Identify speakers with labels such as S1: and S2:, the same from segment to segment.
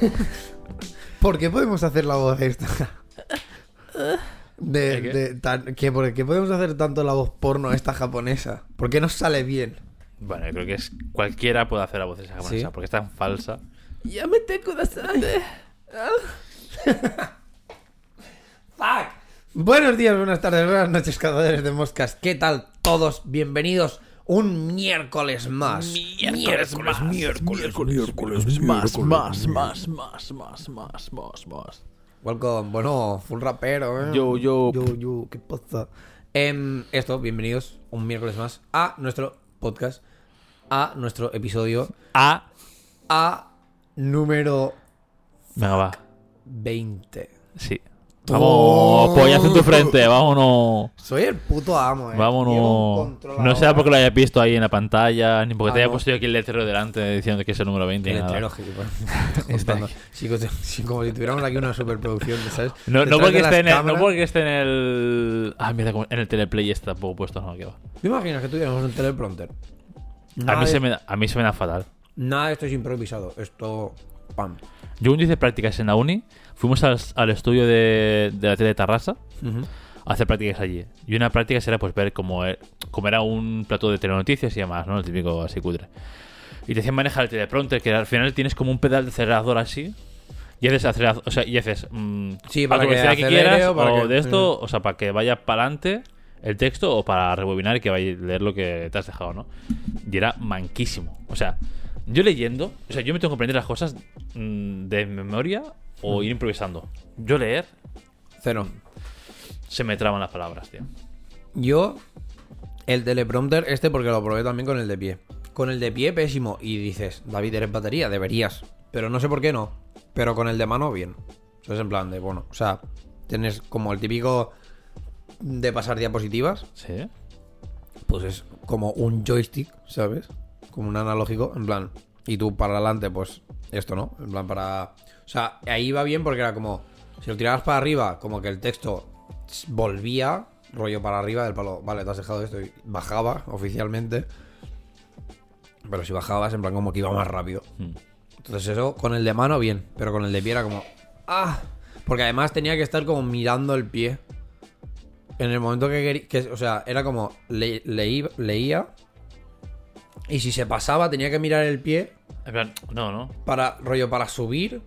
S1: ¿Por qué podemos hacer la voz esta? De,
S2: ¿De qué?
S1: de tan- ¿qué, ¿Por qué podemos hacer tanto la voz porno esta japonesa? ¿Por qué nos sale bien?
S2: Bueno, yo creo que es cualquiera puede hacer la voz de esa japonesa
S1: ¿Sí?
S2: porque es tan falsa.
S1: Yamete kudasai. Fuck. Buenos días, buenas tardes, buenas noches, cazadores de moscas. ¿Qué tal todos? Bienvenidos un miércoles más.
S2: Miércoles, miércoles,
S1: miércoles,
S3: miércoles más, más, más, más, más, más, más, más.
S1: Welcome, bueno, full rapero, eh.
S2: Yo, yo.
S1: Yo, yo, ¿qué pasa? Em, esto, bienvenidos un miércoles más a nuestro podcast, a nuestro episodio,
S2: a.
S1: A número.
S2: Venga, va.
S1: 20.
S2: Sí. Vamos, pollazo en tu frente, vámonos.
S1: Soy el puto amo, eh. Un
S2: Vámonos. No sea porque lo hayas visto ahí en la pantalla, ni porque
S1: Ah,
S2: te haya
S1: no.
S2: puesto yo aquí el letrero delante diciendo que es el número 20.
S1: El letrero, como si- tuviéramos aquí una superproducción, ¿sabes?
S2: No, no, porque esté en el, no porque esté en el. Ah, mira, en el teleplay está tampoco puesto, no, que va.
S1: ¿Te imaginas que tuviéramos un teleprompter?
S2: A mí,
S1: de,
S2: se me da, a mí se me da fatal.
S1: nada de esto es improvisado. Esto. Pam.
S2: Yo cuando hice prácticas en la uni, fuimos al, al estudio de, de la tele de Tarrasa a hacer prácticas allí. Y una práctica era pues ver cómo, e- cómo era un plato de telenoticias y demás, ¿no? El típico así cutre. Y te hacían manejar el teleprompter, que al final tienes como un pedal de acelerador así. Y haces acelerador, o sea, y haces mm,
S1: Sí,
S2: a
S1: para
S2: la
S1: que
S2: velocidad que, quieras,
S1: o
S2: o
S1: que-
S2: de esto, o sea, para que vaya para adelante el texto o para rebobinar y que vaya a leer lo que te has dejado, ¿no? Y era manquísimo. O sea, yo leyendo, o sea, yo me tengo que aprender las cosas mm, de memoria o ir improvisando. Yo leer,
S1: Cero.
S2: se me traban las palabras, tío.
S1: Yo, el teleprompter, este porque lo probé también con el de pie. Con el de pie, pésimo. Y dices, David, eres batería, deberías. Pero no sé por qué no. Pero con el de mano, bien. Eso es en plan de, bueno, o sea, tienes como el típico de pasar diapositivas.
S2: ¿Sí?
S1: Pues es como un joystick, ¿sabes? Como un analógico, en plan. Y tú para adelante, pues esto, ¿no? En plan, para. O sea, ahí va bien porque era como. Si lo tirabas para arriba, como que el texto volvía, rollo para arriba del palo. Vale, te has dejado esto y bajaba oficialmente. Pero si bajabas, en plan, como que iba más rápido.
S2: Mm.
S1: Entonces, eso con el de mano, bien. Pero con el de pie era como. ¡Ah! Porque además tenía que estar como mirando el pie. En el momento que quería. Que, o sea, era como. le- leí- leía. Y si se pasaba, tenía que mirar el pie.
S2: En plan, no, no.
S1: Para. rollo, para subir.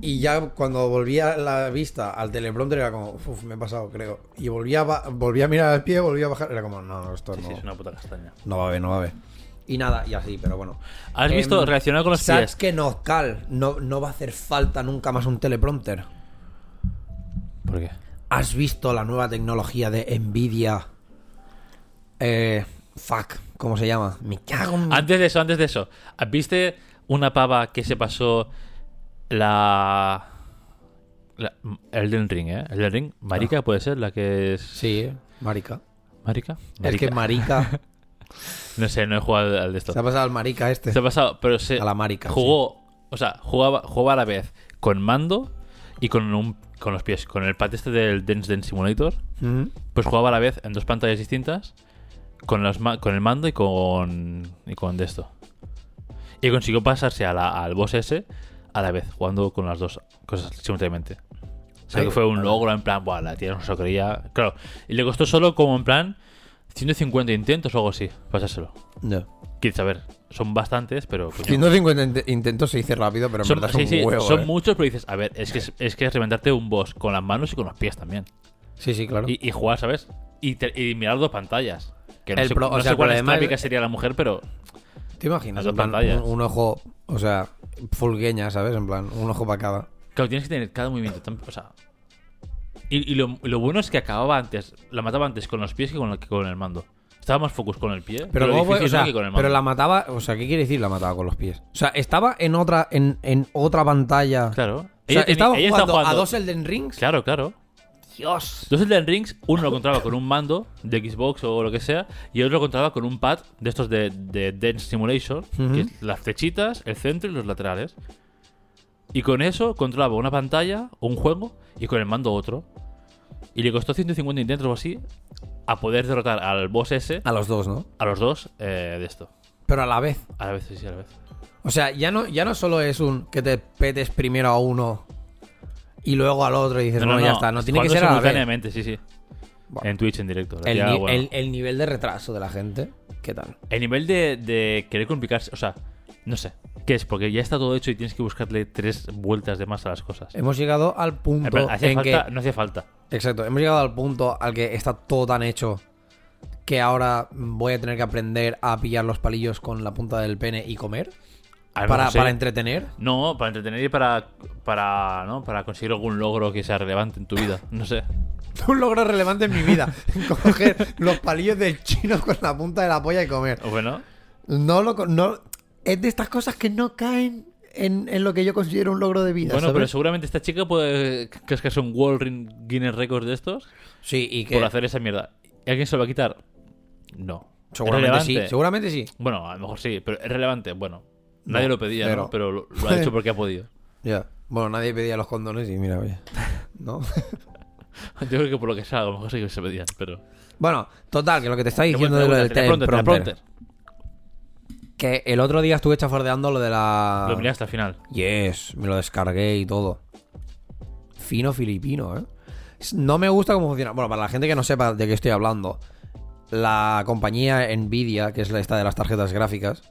S1: Y ya cuando volvía la vista al teleprompter era como. Uf, me he pasado, creo. Y volvía a, volvía a mirar el pie, volvía a bajar. Era como, no, no, esto
S2: Sí,
S1: no.
S2: sí, es una puta castaña.
S1: No va a ver, no va a ver. Y nada, y así, pero bueno.
S2: ¿Has visto
S1: Em,
S2: relacionado con los pies?
S1: que no, Cal, no, no va a hacer falta nunca más un teleprompter.
S2: ¿Por qué?
S1: ¿Has visto la nueva tecnología de Nvidia? Eh, fuck, ¿cómo se llama? Me cago en...
S2: Antes de eso, antes de eso, ¿viste una pava que se pasó la. la Elden Ring, ¿eh? Elden Ring, Marica puede ser la que es.
S1: Sí, marica.
S2: ¿Marica?
S1: Es que marica...
S2: No sé, no he jugado al de esto.
S1: se ha pasado al marica este.
S2: Se ha pasado, pero se.
S1: A la marica,
S2: Jugó. O sea, jugaba, jugaba a la vez con mando y con, un, con los pies. Con el pad este del Dance Dance Simulator.
S1: Ujú.
S2: Pues jugaba a la vez en dos pantallas distintas. Con, los ma- con el mando y con. Y con de esto. Y consiguió pasarse a la- al boss ese a la vez, jugando con las dos cosas simultáneamente. O sea que fue un logro en plan, buah, la tía no se lo creía. Claro, y le costó solo como en plan 150 intentos o algo así, pasárselo.
S1: No.
S2: Quieres saber, son bastantes, pero. coño,
S1: 150 int- intentos se dice rápido, pero en
S2: son,
S1: verdad son
S2: sí, sí,
S1: huevo,
S2: son
S1: eh.
S2: muchos, pero dices, a ver, es que es, es que es reventarte un boss con las manos y con los pies también.
S1: Sí, sí, claro.
S2: Y, y jugar, ¿sabes? Y, te- y mirar dos pantallas. Que no
S1: El
S2: sé,
S1: pro- o
S2: no
S1: sea,
S2: sé cuál es sería la mujer, pero
S1: ¿Te imaginas?
S2: dos pantallas.
S1: un, un ojo, o sea, fulgueña, ¿sabes? En plan, un ojo para cada.
S2: claro, tienes que tener cada movimiento tan. O sea. Y, y lo, lo bueno es que acababa antes, la mataba antes con los pies que con, el- que con el mando. Estaba más focus con el pie.
S1: Pero,
S2: difícil
S1: O sea,
S2: que con el mando.
S1: pero la mataba, o sea, ¿qué quiere decir la mataba con los pies? O sea, estaba en otra, en, en otra pantalla.
S2: Claro.
S1: O sea,
S2: Ella tenía-
S1: estaba
S2: ella
S1: jugando, a dos Elden Rings.
S2: Claro, claro.
S1: Dios.
S2: Dos Elden Rings, uno lo controlaba con un mando de Xbox o lo que sea, y el otro lo controlaba con un pad de estos de, de Dance Simulation, que es las flechitas, el centro y los laterales. Y con eso controlaba una pantalla o un juego y con el mando otro. Y le costó 150 intentos o así a poder derrotar al boss ese,
S1: A los dos, ¿no?
S2: a los dos, eh, de esto.
S1: Pero a la vez.
S2: A la vez, sí, sí, a la vez.
S1: O sea, ya no, ya no solo es un que te petes primero a uno y luego al otro y dices, bueno, ya está. No tiene que ser a la vez.
S2: simultáneamente, sí, sí.
S1: Bueno.
S2: En Twitch en directo.
S1: El,
S2: Ya,
S1: ni-
S2: bueno.
S1: el- el nivel de retraso de la gente, ¿qué tal?
S2: El nivel de, de querer complicarse, o sea, no sé. ¿Qué es? Porque ya está todo hecho y tienes que buscarle tres vueltas de más a las cosas.
S1: Hemos llegado al punto
S2: plan, hacía
S1: en
S2: falta,
S1: que.
S2: no hacía falta.
S1: Exacto, hemos llegado al punto al que está todo tan hecho que ahora voy a tener que aprender a pillar los palillos con la punta del pene y comer. Para, para entretener.
S2: No, para entretener y para, para, ¿no? para conseguir algún logro que sea relevante en tu vida. No sé.
S1: Un logro relevante en mi vida. Coger los palillos del chino con la punta de la polla y comer.
S2: Bueno,
S1: No lo no Es de estas cosas que no caen en, en lo que yo considero un logro de vida.
S2: bueno pero seguramente esta chica puede. ¿Crees que es un World Ring- Guinness Records de estos?
S1: Sí, y que.
S2: Por hacer esa mierda. ¿Y alguien se lo va a quitar? No. ¿Es
S1: Seguramente sí. Seguramente sí.
S2: Bueno, a lo mejor sí, pero es relevante. Bueno, nadie
S1: No,
S2: lo pedía,
S1: cero.
S2: ¿no? Pero lo, lo ha hecho porque ha podido.
S1: Ya. Bueno, nadie pedía los condones y mira, oye. ¿No?
S2: Yo creo que por lo que sea, a lo mejor sí que se pedían, pero.
S1: bueno, total, que lo que te está diciendo de lo del
S2: teleprompter.
S1: Que el otro día estuve chafardeando lo de la.
S2: Lo miré hasta el final.
S1: Yes, me lo descargué y todo. Fino filipino, ¿eh? No me gusta cómo funciona. Bueno, para la gente que no sepa de qué estoy hablando, la compañía Nvidia, que es la esta de las tarjetas gráficas,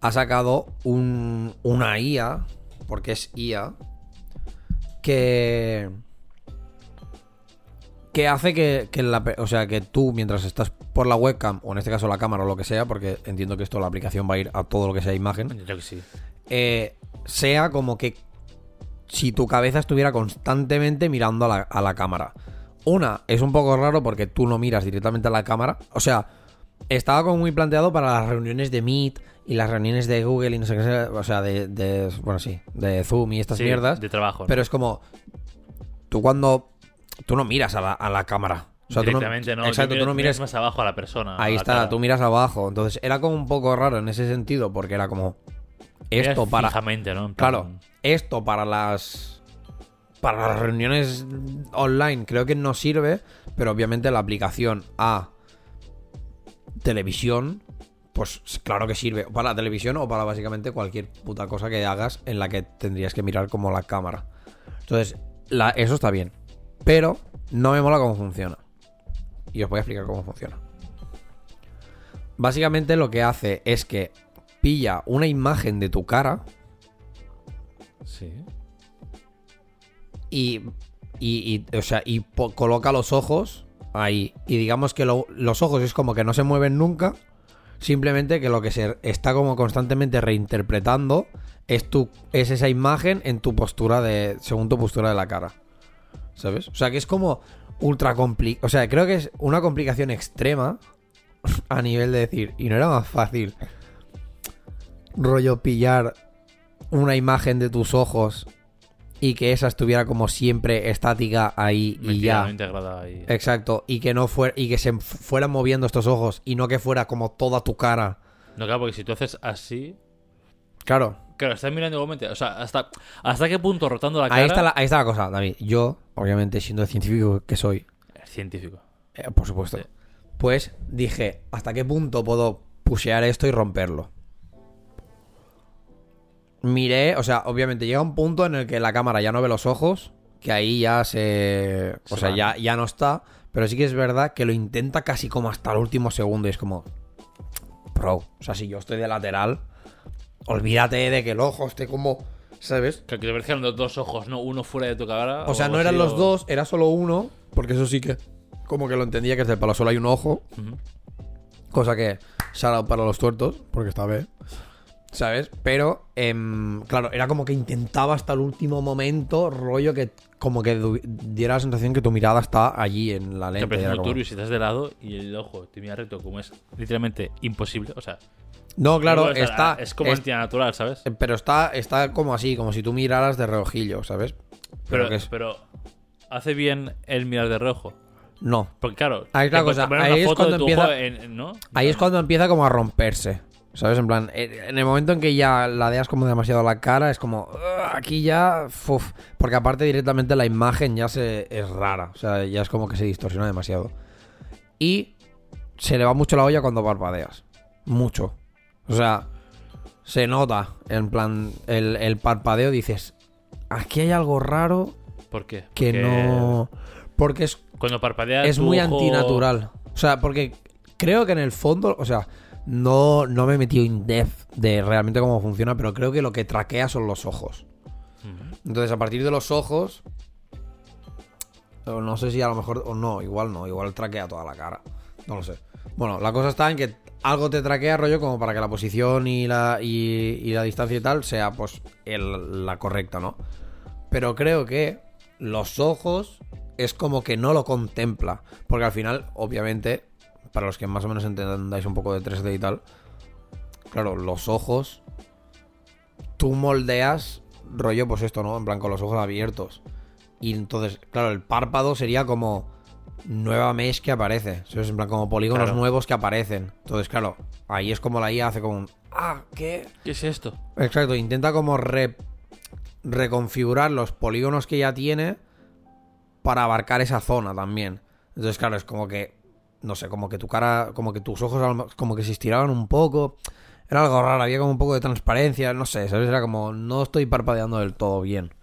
S1: ha sacado un, una IA, porque es IA, que que hace que, que la, o sea, que tú mientras estás por la webcam o en este caso la cámara o lo que sea, porque entiendo que esto la aplicación va a ir a todo lo que sea imagen,
S2: Yo creo que sí.
S1: eh, sea como que si tu cabeza estuviera constantemente mirando a la, a la cámara. Una, es un poco raro porque tú no miras directamente a la cámara. O sea, estaba como muy planteado para las reuniones de Meet y las reuniones de Google y no sé qué. sea, O sea, de, de- bueno, sí, de Zoom y estas
S2: Sí,
S1: mierdas.
S2: De trabajo. ¿no?
S1: Pero es como, tú cuando... Tú no miras a la, a la cámara. O sea, tú no. Exacto, tú no miras
S2: más abajo a la persona.
S1: Ahí está,
S2: cara.
S1: tú miras abajo. Entonces era como un poco raro en ese sentido, porque era como. Esto
S2: Miras
S1: para.
S2: Fijamente, ¿no? Plan-
S1: Claro, esto para las. Para las reuniones online creo que no sirve, pero obviamente la aplicación a televisión, pues claro que sirve. Para la televisión o para básicamente cualquier puta cosa que hagas en la que tendrías que mirar como la cámara. Entonces, la- eso está bien. Pero no me mola cómo funciona. Y os voy a explicar cómo funciona. Básicamente lo que hace es que pilla una imagen de tu cara
S2: Sí.
S1: y, y, y, o sea, y coloca los ojos ahí. Y digamos que lo- los ojos es como que no se mueven nunca. Simplemente que lo que se está como constantemente reinterpretando es, tu, es esa imagen en tu postura de. según tu postura de la cara. ¿Sabes? O sea que es como ultra complicado. O sea, creo que es una complicación extrema a nivel de decir. Y no era más fácil. Rollo pillar una imagen de tus ojos y que esa estuviera como siempre estática ahí y ya.
S2: integrada ahí.
S1: Exacto, y que no fuera y que se fu- fueran moviendo estos ojos y no que fuera como toda tu cara.
S2: No, claro, porque si tú haces así.
S1: Claro,
S2: Claro, estás mirando igualmente. O sea, hasta, ¿hasta qué punto rotando la cara.
S1: ahí está la, ahí está la cosa, David. Yo, obviamente, siendo el científico que soy,
S2: Es científico.
S1: eh, por supuesto,
S2: Sí.
S1: pues dije, ¿hasta qué punto puedo pushear esto y romperlo? Miré, o sea, obviamente llega un punto en el que la cámara ya no ve los ojos, que ahí ya se... O
S2: Se
S1: sea, ya, ya no está, pero sí que es verdad que lo intenta casi como hasta el último segundo y es como... Bro, o sea, si yo estoy de lateral, olvídate de que el ojo esté como... ¿Sabes?
S2: Que te parecían los dos ojos, ¿no? Uno fuera de tu cara.
S1: O sea, no eran los
S2: o-
S1: dos, era solo uno, porque eso sí que... Como que lo entendía que desde el palo solo hay un ojo. Cosa que shout out para los tuertos, porque está bien. ¿Sabes? Pero, em, claro, era como que intentaba hasta el último momento, rollo que como que diera la sensación que tu mirada está allí en la
S2: Te
S1: lente.
S2: parece
S1: era
S2: muy
S1: como-
S2: si estás de lado y el ojo te mira recto, como es literalmente imposible. O sea,
S1: No, claro,
S2: o sea,
S1: está.
S2: Es como
S1: es-
S2: antinatural, ¿sabes?
S1: pero está, está como así, como si tú miraras de reojillo, ¿sabes?
S2: Pero,
S1: es-
S2: pero hace bien el mirar de reojo.
S1: No.
S2: Porque claro,
S1: Ahí es la
S2: te
S1: cosa, ahí cuando empieza-
S2: en- ¿no?
S1: Ahí es cuando empieza como a romperse. ¿Sabes? En plan, eh, en el momento en que ya ladeas como demasiado la cara, es como. Aquí ya. fuf. porque aparte directamente la imagen ya se es rara. O sea, ya es como que se distorsiona demasiado. Y se le va mucho la olla cuando parpadeas. Mucho. O sea, se nota, en plan, el, el parpadeo, dices, aquí hay algo raro
S2: ¿Por qué?
S1: que
S2: Porque
S1: no... Porque es,
S2: Cuando parpadeas.
S1: es muy
S2: ojo-
S1: antinatural. O sea, porque creo que en el fondo, o sea, no, no me he metido in depth de realmente cómo funciona, pero creo que lo que traquea son los ojos. Entonces, a partir de los ojos, no sé si a lo mejor, o no, igual no, igual traquea toda la cara. No lo sé. Bueno, la cosa está en que algo te traquea, rollo, como para que la posición y la, y, y la distancia y tal sea, pues, el- la correcta, ¿no? Pero creo que los ojos es como que no lo contempla. Porque al final, obviamente, para los que más o menos entendáis un poco de 3D y tal, claro, los ojos, tú moldeas rollo, pues esto, ¿no? En plan, con los ojos abiertos. Y entonces, claro, el párpado sería como nueva mesh que aparece. ¿sabes? En plan, como polígonos
S2: Claro.
S1: nuevos que aparecen. Entonces, claro, ahí es como la IA hace como un... Ah, ¿qué?
S2: ¿Qué es esto?
S1: Exacto, intenta como re- reconfigurar los polígonos que ya tiene para abarcar esa zona también. Entonces, claro, es como que, no sé, como que tu cara, como que tus ojos como que se estiraban un poco. Era algo raro, había como un poco de transparencia, no sé, ¿sabes? Era como, no estoy parpadeando del todo bien.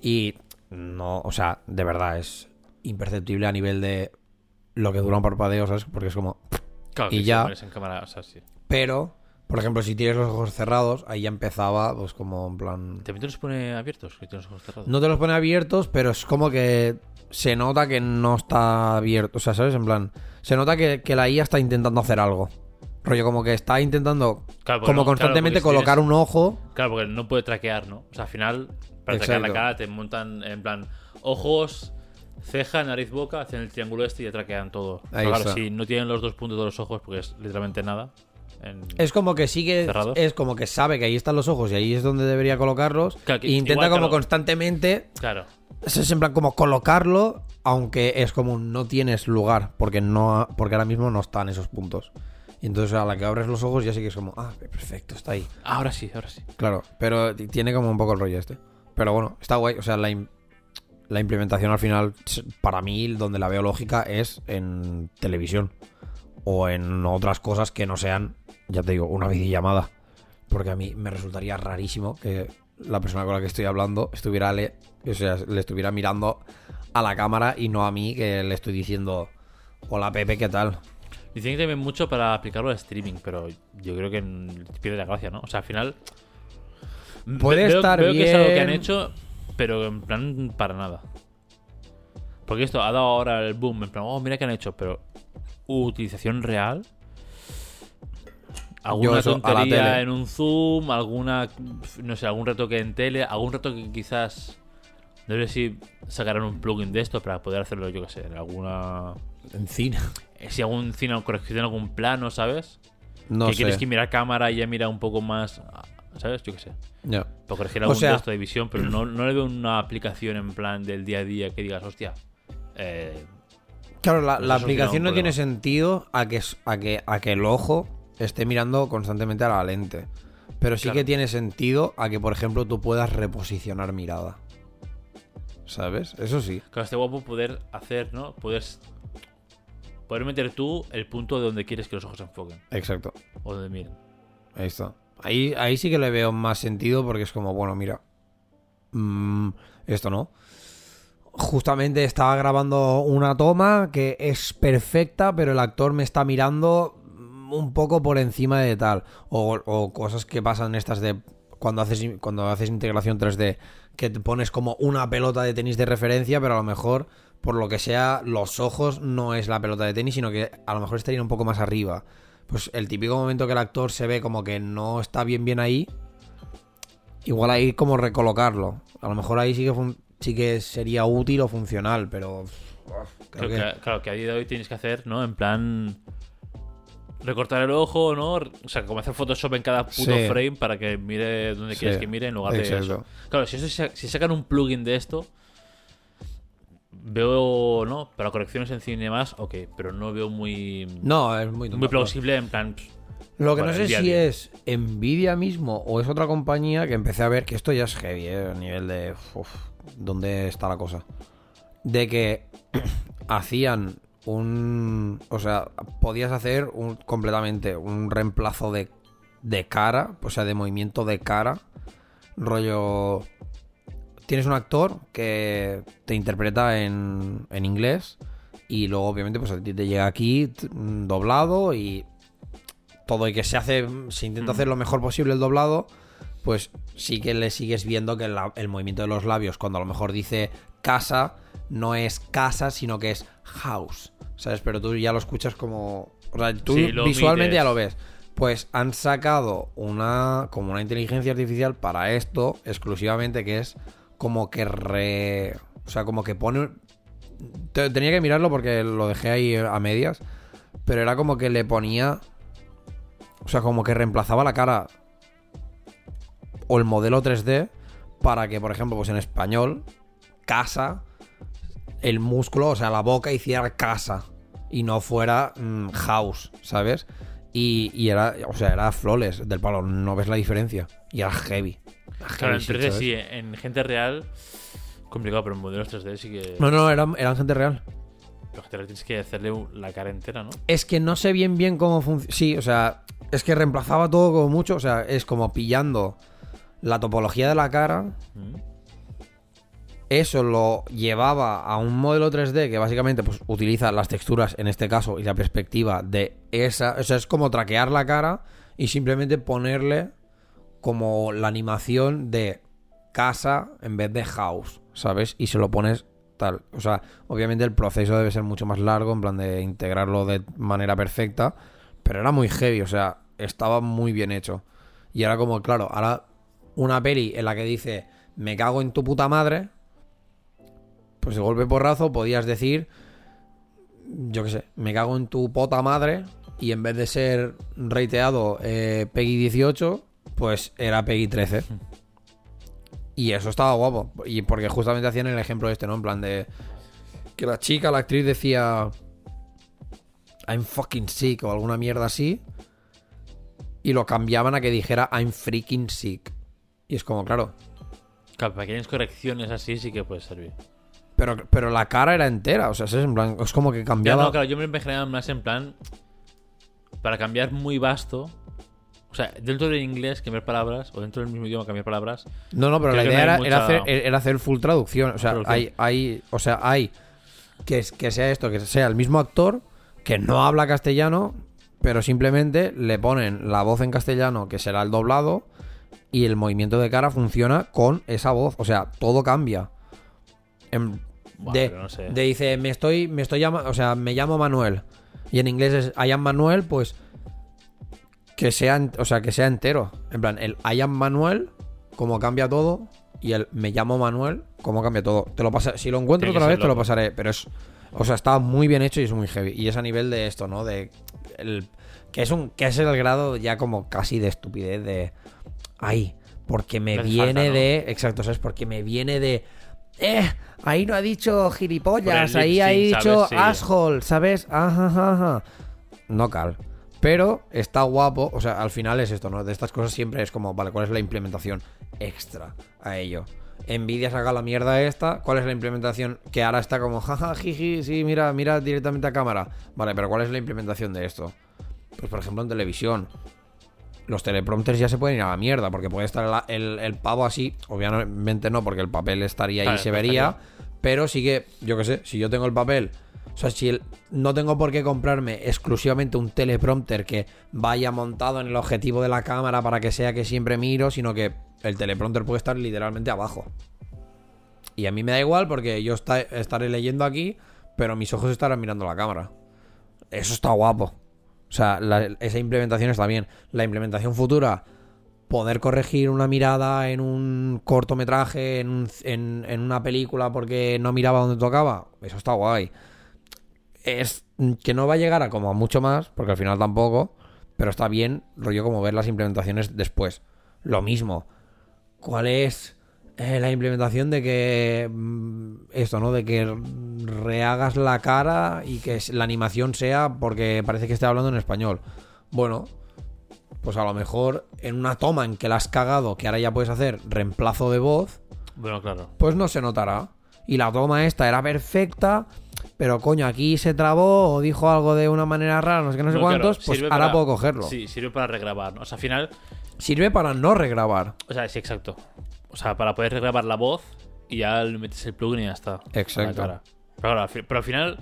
S1: Y no, o sea, de verdad es imperceptible a nivel de lo que dura un parpadeo, ¿sabes? Porque es como...
S2: Claro,
S1: Y
S2: que
S1: ya-
S2: en cámara, o sea, sí.
S1: Pero, por ejemplo, si tienes los ojos cerrados, ahí ya empezaba, pues como en plan...
S2: ¿También te los pone abiertos? Que tienes los ojos cerrados.
S1: No te los pone abiertos, pero es como que se nota que no está abierto. O sea, ¿sabes? En plan, se nota que, que la IA está intentando hacer algo. Rollo, como que está intentando,
S2: Claro,
S1: como
S2: no-
S1: constantemente
S2: claro,
S1: colocar
S2: tienes-
S1: un ojo.
S2: Claro, porque no puede traquear, ¿no? O sea, al final, para traquear la cara te montan en plan ojos, ceja, nariz, boca, hacen el triángulo este y ya traquean todo.
S1: Ahí
S2: claro,
S1: está.
S2: si no tienen los dos puntos de los ojos, porque es literalmente nada. En-
S1: Es como que sigue,
S2: ¿Cerrados?
S1: es como que sabe que ahí están los ojos y ahí es donde debería colocarlos.
S2: Claro, que
S1: e intenta como constantemente,
S2: Claro.
S1: es en plan como colocarlo, aunque es como no tienes lugar, porque no, porque ahora mismo no están esos puntos. Y entonces a la que abres los ojos ya sí que es como, ah, perfecto, está ahí.
S2: Ahora sí, ahora sí.
S1: Claro, pero tiene como un poco el rollo este. Pero bueno, está guay. O sea, la, la implementación al final, para mí, donde la veo lógica es en televisión. O en otras cosas que no sean, ya te digo, una videollamada. Porque a mí me resultaría rarísimo que la persona con la que estoy hablando estuviera le, o sea, le estuviera mirando a la cámara y no a mí que le estoy diciendo, hola Pepe, ¿qué tal?
S2: Dicen que también mucho para aplicarlo al streaming, pero yo creo que pierde la gracia, ¿no? O sea, al final.
S1: Puede
S2: veo-
S1: estar
S2: veo que es algo que han
S1: bien.
S2: hecho, pero en plan para nada. Porque esto ha dado ahora el boom, en plan, oh, mira que han hecho, pero utilización real. Alguna
S1: eso,
S2: tontería en un zoom, alguna, no sé, algún retoque en tele, algún retoque que quizás, no sé si sacarán un plugin de esto para poder hacerlo, yo qué sé, en alguna,
S1: En cine.
S2: eh, si algún cine o corrección algún plano, ¿sabes?
S1: No
S2: que
S1: sé.
S2: quieres que mirar cámara y ya mira un poco más, ¿sabes? Yo qué sé.
S1: Ya.
S2: Para corregir
S1: O
S2: algún
S1: sea-
S2: texto de visión, pero no, no le veo una aplicación en plan del día a día que digas, hostia. Eh,
S1: Claro, la,
S2: Pues
S1: la aplicación no tiene sentido a que, a, que, a que el ojo esté mirando constantemente a la lente. Pero sí
S2: Claro.
S1: que tiene sentido a que, por ejemplo, tú puedas reposicionar mirada. ¿Sabes? Eso sí.
S2: claro, este guapo poder hacer, ¿no? Puedes. Poder meter tú el punto de donde quieres que los ojos se enfoquen.
S1: Exacto.
S2: O donde miren.
S1: Ahí está. Ahí, ahí sí que le veo más sentido porque es como, bueno, mira. mm, esto no. Justamente estaba grabando una toma que es perfecta, pero el actor me está mirando un poco por encima de tal. O, o cosas que pasan estas de cuando haces, cuando haces integración 3D, que te pones como una pelota de tenis de referencia, pero a lo mejor, por lo que sea, los ojos no es la pelota de tenis, sino que a lo mejor estaría un poco más arriba. Pues el típico momento que el actor se ve como que no está bien bien ahí, igual ahí como recolocarlo. A lo mejor ahí sí que, fun- sí que sería útil o funcional, pero... uf, creo
S2: Creo
S1: que-
S2: que, claro, que a día de hoy tienes que hacer, ¿no? En plan. Recortar el ojo, ¿no? O sea, como hacer Photoshop en cada puto
S1: Sí.
S2: frame para que mire donde
S1: Sí,
S2: quieres que mire en lugar de
S1: exacto.
S2: eso. Claro, si, eso si sacan un plugin de esto, veo, ¿no? Para correcciones en cine y demás, ok, pero no veo muy,
S1: No, es muy, tonto.
S2: muy plausible en plan.
S1: Lo que no sé si
S2: día.
S1: es Nvidia mismo o es otra compañía que empecé a ver que esto ya es heavy, ¿eh? a nivel de... uf, ¿Dónde está la cosa? De que hacían un... O sea, podías hacer un, completamente un reemplazo de de cara, o sea, de movimiento de cara. Rollo. Tienes un actor que te interpreta en, en inglés y luego, obviamente, pues a ti te llega aquí mm, doblado y todo y que se hace, se intenta hacer lo mejor posible el doblado, pues sí que le sigues viendo que la- el movimiento de los labios, cuando a lo mejor dice casa, no es casa, sino que es house, ¿sabes? Pero tú ya lo escuchas como... O sea, tú
S2: Sí,
S1: visualmente ya lo ves. Pues han sacado una como una inteligencia artificial para esto exclusivamente que es como que re... O sea, como que pone... te- Tenía que mirarlo porque lo dejé ahí a medias, pero era como que le ponía... O sea, como que reemplazaba la cara o el modelo 3D para que, por ejemplo, pues en español, casa, el músculo, o sea, la boca hiciera casa y no fuera mm, house, ¿sabes? Y, y era, o sea, era flawless del palo, no ves la diferencia. Y era heavy. Era
S2: Claro, en
S1: heavy shit,
S2: 3D
S1: ¿sabes?
S2: sí, en gente real. Complicado, pero en modelos 3D sí que.
S1: No, no, eran, eran gente real.
S2: Pero gente real tienes que hacerle la cara entera, ¿no?
S1: Es que no sé bien bien cómo funciona. Sí, o sea, es que reemplazaba todo como mucho. O sea, es como pillando la topología de la cara.
S2: Mm.
S1: Eso lo llevaba a un modelo 3D que básicamente pues, utiliza las texturas, en este caso, y la perspectiva de esa. O sea, es como traquear la cara y simplemente ponerle como la animación de casa en vez de house, ¿sabes? Y se lo pones tal. O sea, obviamente el proceso debe ser mucho más largo, en plan de integrarlo de manera perfecta, pero era muy heavy, o sea, estaba muy bien hecho. Y era como, claro, ahora una peli en la que dice, me cago en tu puta madre, pues de golpe porrazo podías decir, yo qué sé, me cago en tu puta madre, y en vez de ser reiteado eh, Peggy 18, pues era Peggy 13. Y eso estaba guapo. Y porque justamente hacían el ejemplo este, ¿no? En plan de. Que la chica, la actriz decía. I'm fucking sick o alguna mierda así. Y lo cambiaban a que dijera I'm freaking sick. Y es como, claro.
S2: Claro, pequeñas correcciones así sí que puede servir.
S1: Pero, pero la cara era entera. O sea, es, en plan, es como que
S2: Ya
S1: cambiaba.
S2: no, claro, yo me imaginaba más en plan. Para cambiar muy vasto. O sea, dentro del inglés cambiar palabras. O dentro del mismo idioma cambiar palabras.
S1: No, no, pero la idea
S2: no
S1: era, era hacer, era hacer full traducción. O sea, hay, hay. O sea, hay. Que, es- que sea esto, que sea el mismo actor que no habla castellano, pero simplemente le ponen la voz en castellano, que será el doblado, y el movimiento de cara funciona con esa voz. O sea, todo cambia. En-
S2: Buah,
S1: de,
S2: pero no sé.
S1: de dice, me estoy, me estoy llamando, o sea, me llamo Manuel. Y en inglés es I am Manuel, pues que sea, o sea, que sea entero. En plan, el I am Manuel, como cambia todo, y el me llamo Manuel, como cambia todo. Te lo pasa, si lo encuentro
S2: Tiene
S1: otra vez, te lo pasaré, pero es, o sea, está muy bien hecho y es muy heavy. Y es a nivel de esto, ¿no? De el, que es un, que es el grado ya como casi de estupidez de, ay, porque me viene
S2: falta, ¿no?
S1: de, exacto, ¿sabes? Porque me viene de, eh, ahí no ha dicho gilipollas, ahí ha dicho
S2: ¿sabes? Sí.
S1: asshole, ¿sabes? Ajá, ajá, ajá. No cal. Pero está guapo, o sea, al final es esto, ¿no? De estas cosas siempre es como, vale, ¿cuál es la implementación extra a ello? Nvidia saca la mierda esta, ¿cuál es la implementación que ahora está como, jaja, jiji, sí, mira, mira directamente a cámara? Vale, pero ¿cuál es la implementación de esto? Pues por ejemplo en televisión. Los teleprompters ya se pueden ir a la mierda, porque puede estar la- el, el pavo así, obviamente no, porque el papel estaría ahí y se vería, pero sí que, yo qué sé, si yo tengo el papel, o sea, si el- no tengo por qué comprarme exclusivamente un teleprompter que vaya montado en el objetivo de la cámara para que sea que siempre miro, sino que el teleprompter puede estar literalmente abajo. Y a mí me da igual porque yo esta- estaré leyendo aquí, pero mis ojos estarán mirando la cámara. Eso está guapo. O sea, la- esa implementación está bien. La implementación futura, poder corregir una mirada en un cortometraje, en, un- en- una película porque no miraba donde tocaba, eso está guay. Es que no va a llegar a como a mucho más, porque al final tampoco, pero está bien, rollo como ver las implementaciones después. Lo mismo. ¿Cuál es eh, la implementación de que mm, esto, ¿no? De que rehagas la cara y que la animación sea porque parece que esté hablando en español. Bueno, pues a lo mejor en una toma en que la has cagado, que ahora ya puedes hacer reemplazo de voz,
S2: Bueno, claro.
S1: pues no se notará. Y la toma esta era perfecta, pero coño, aquí se trabó o dijo algo de una manera rara, no sé qué, no sé
S2: No, claro,
S1: cuántos, pues ahora
S2: para-
S1: puedo cogerlo.
S2: Sí, sirve para regrabar. ¿no? O sea, al final,
S1: Sirve para no regrabar.
S2: o sea, sí, exacto. O sea, para poder regrabar la voz y ya le metes el plugin y ya está.
S1: Exacto.
S2: Pero, claro, al fi- pero al final,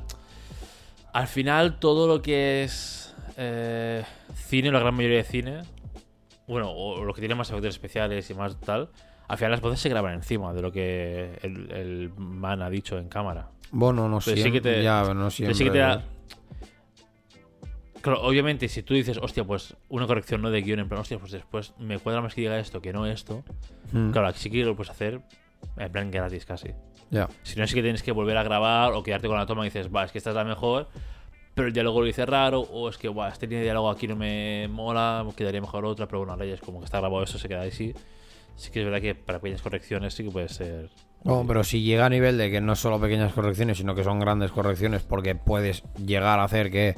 S2: al final todo lo que es eh, cine, la gran mayoría de cine, bueno, o lo que tiene más efectos especiales y más tal, al final las voces se graban encima de lo que el, el man ha dicho en cámara.
S1: Bueno, no sé.
S2: sí que te-
S1: ya, no siempre.
S2: sí que te da- Claro, obviamente, si tú dices, hostia, pues una corrección no de guion, en plan, hostia, pues después me cuadra más que diga esto que no esto.
S1: Mm,
S2: Claro, aquí sí que lo puedes hacer en plan gratis casi.
S1: Ya.
S2: Si no es que tienes que volver a grabar o quedarte con la toma y dices, va, es que esta es la mejor, pero el diálogo lo hice raro, o es que, va, este línea de diálogo aquí no me mola, quedaría mejor otra, pero bueno, ahora ya es como que está grabado eso, se queda así. Sí que es verdad que para pequeñas correcciones sí que puede ser.
S1: No, pero si llega a nivel de que no es solo pequeñas correcciones, sino que son grandes correcciones, porque puedes llegar a hacer que.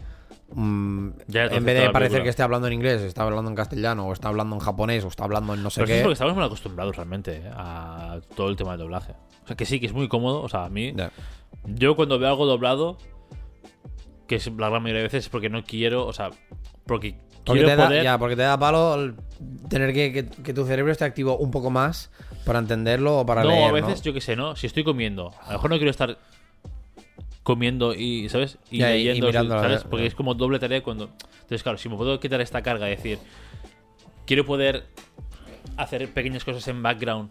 S1: Mm, en vez de parecer que esté hablando en inglés, está hablando en castellano, o está hablando en japonés, o está hablando en no sé
S2: Pero eso es
S1: qué.
S2: porque estamos muy acostumbrados realmente eh, a todo el tema del doblaje. O sea, que sí, que es muy cómodo. O sea, a mí,
S1: Ya.
S2: yo cuando veo algo doblado, que es la gran mayoría de veces es porque no quiero, o sea, porque
S1: Porque
S2: quiero
S1: te, da,
S2: poder.
S1: ya, porque te da palo tener que, que- que tu cerebro esté activo un poco más para entenderlo o para
S2: no,
S1: leer.
S2: a veces
S1: ¿no?
S2: yo qué sé, ¿no? Si estoy comiendo, a lo mejor no quiero estar comiendo y, ¿sabes? Y
S1: Ya, y- y
S2: leyendo,
S1: mirando
S2: ¿sabes? Porque
S1: ya.
S2: es como doble tarea cuando... Entonces, claro, si me puedo quitar esta carga y decir, quiero poder hacer pequeñas cosas en background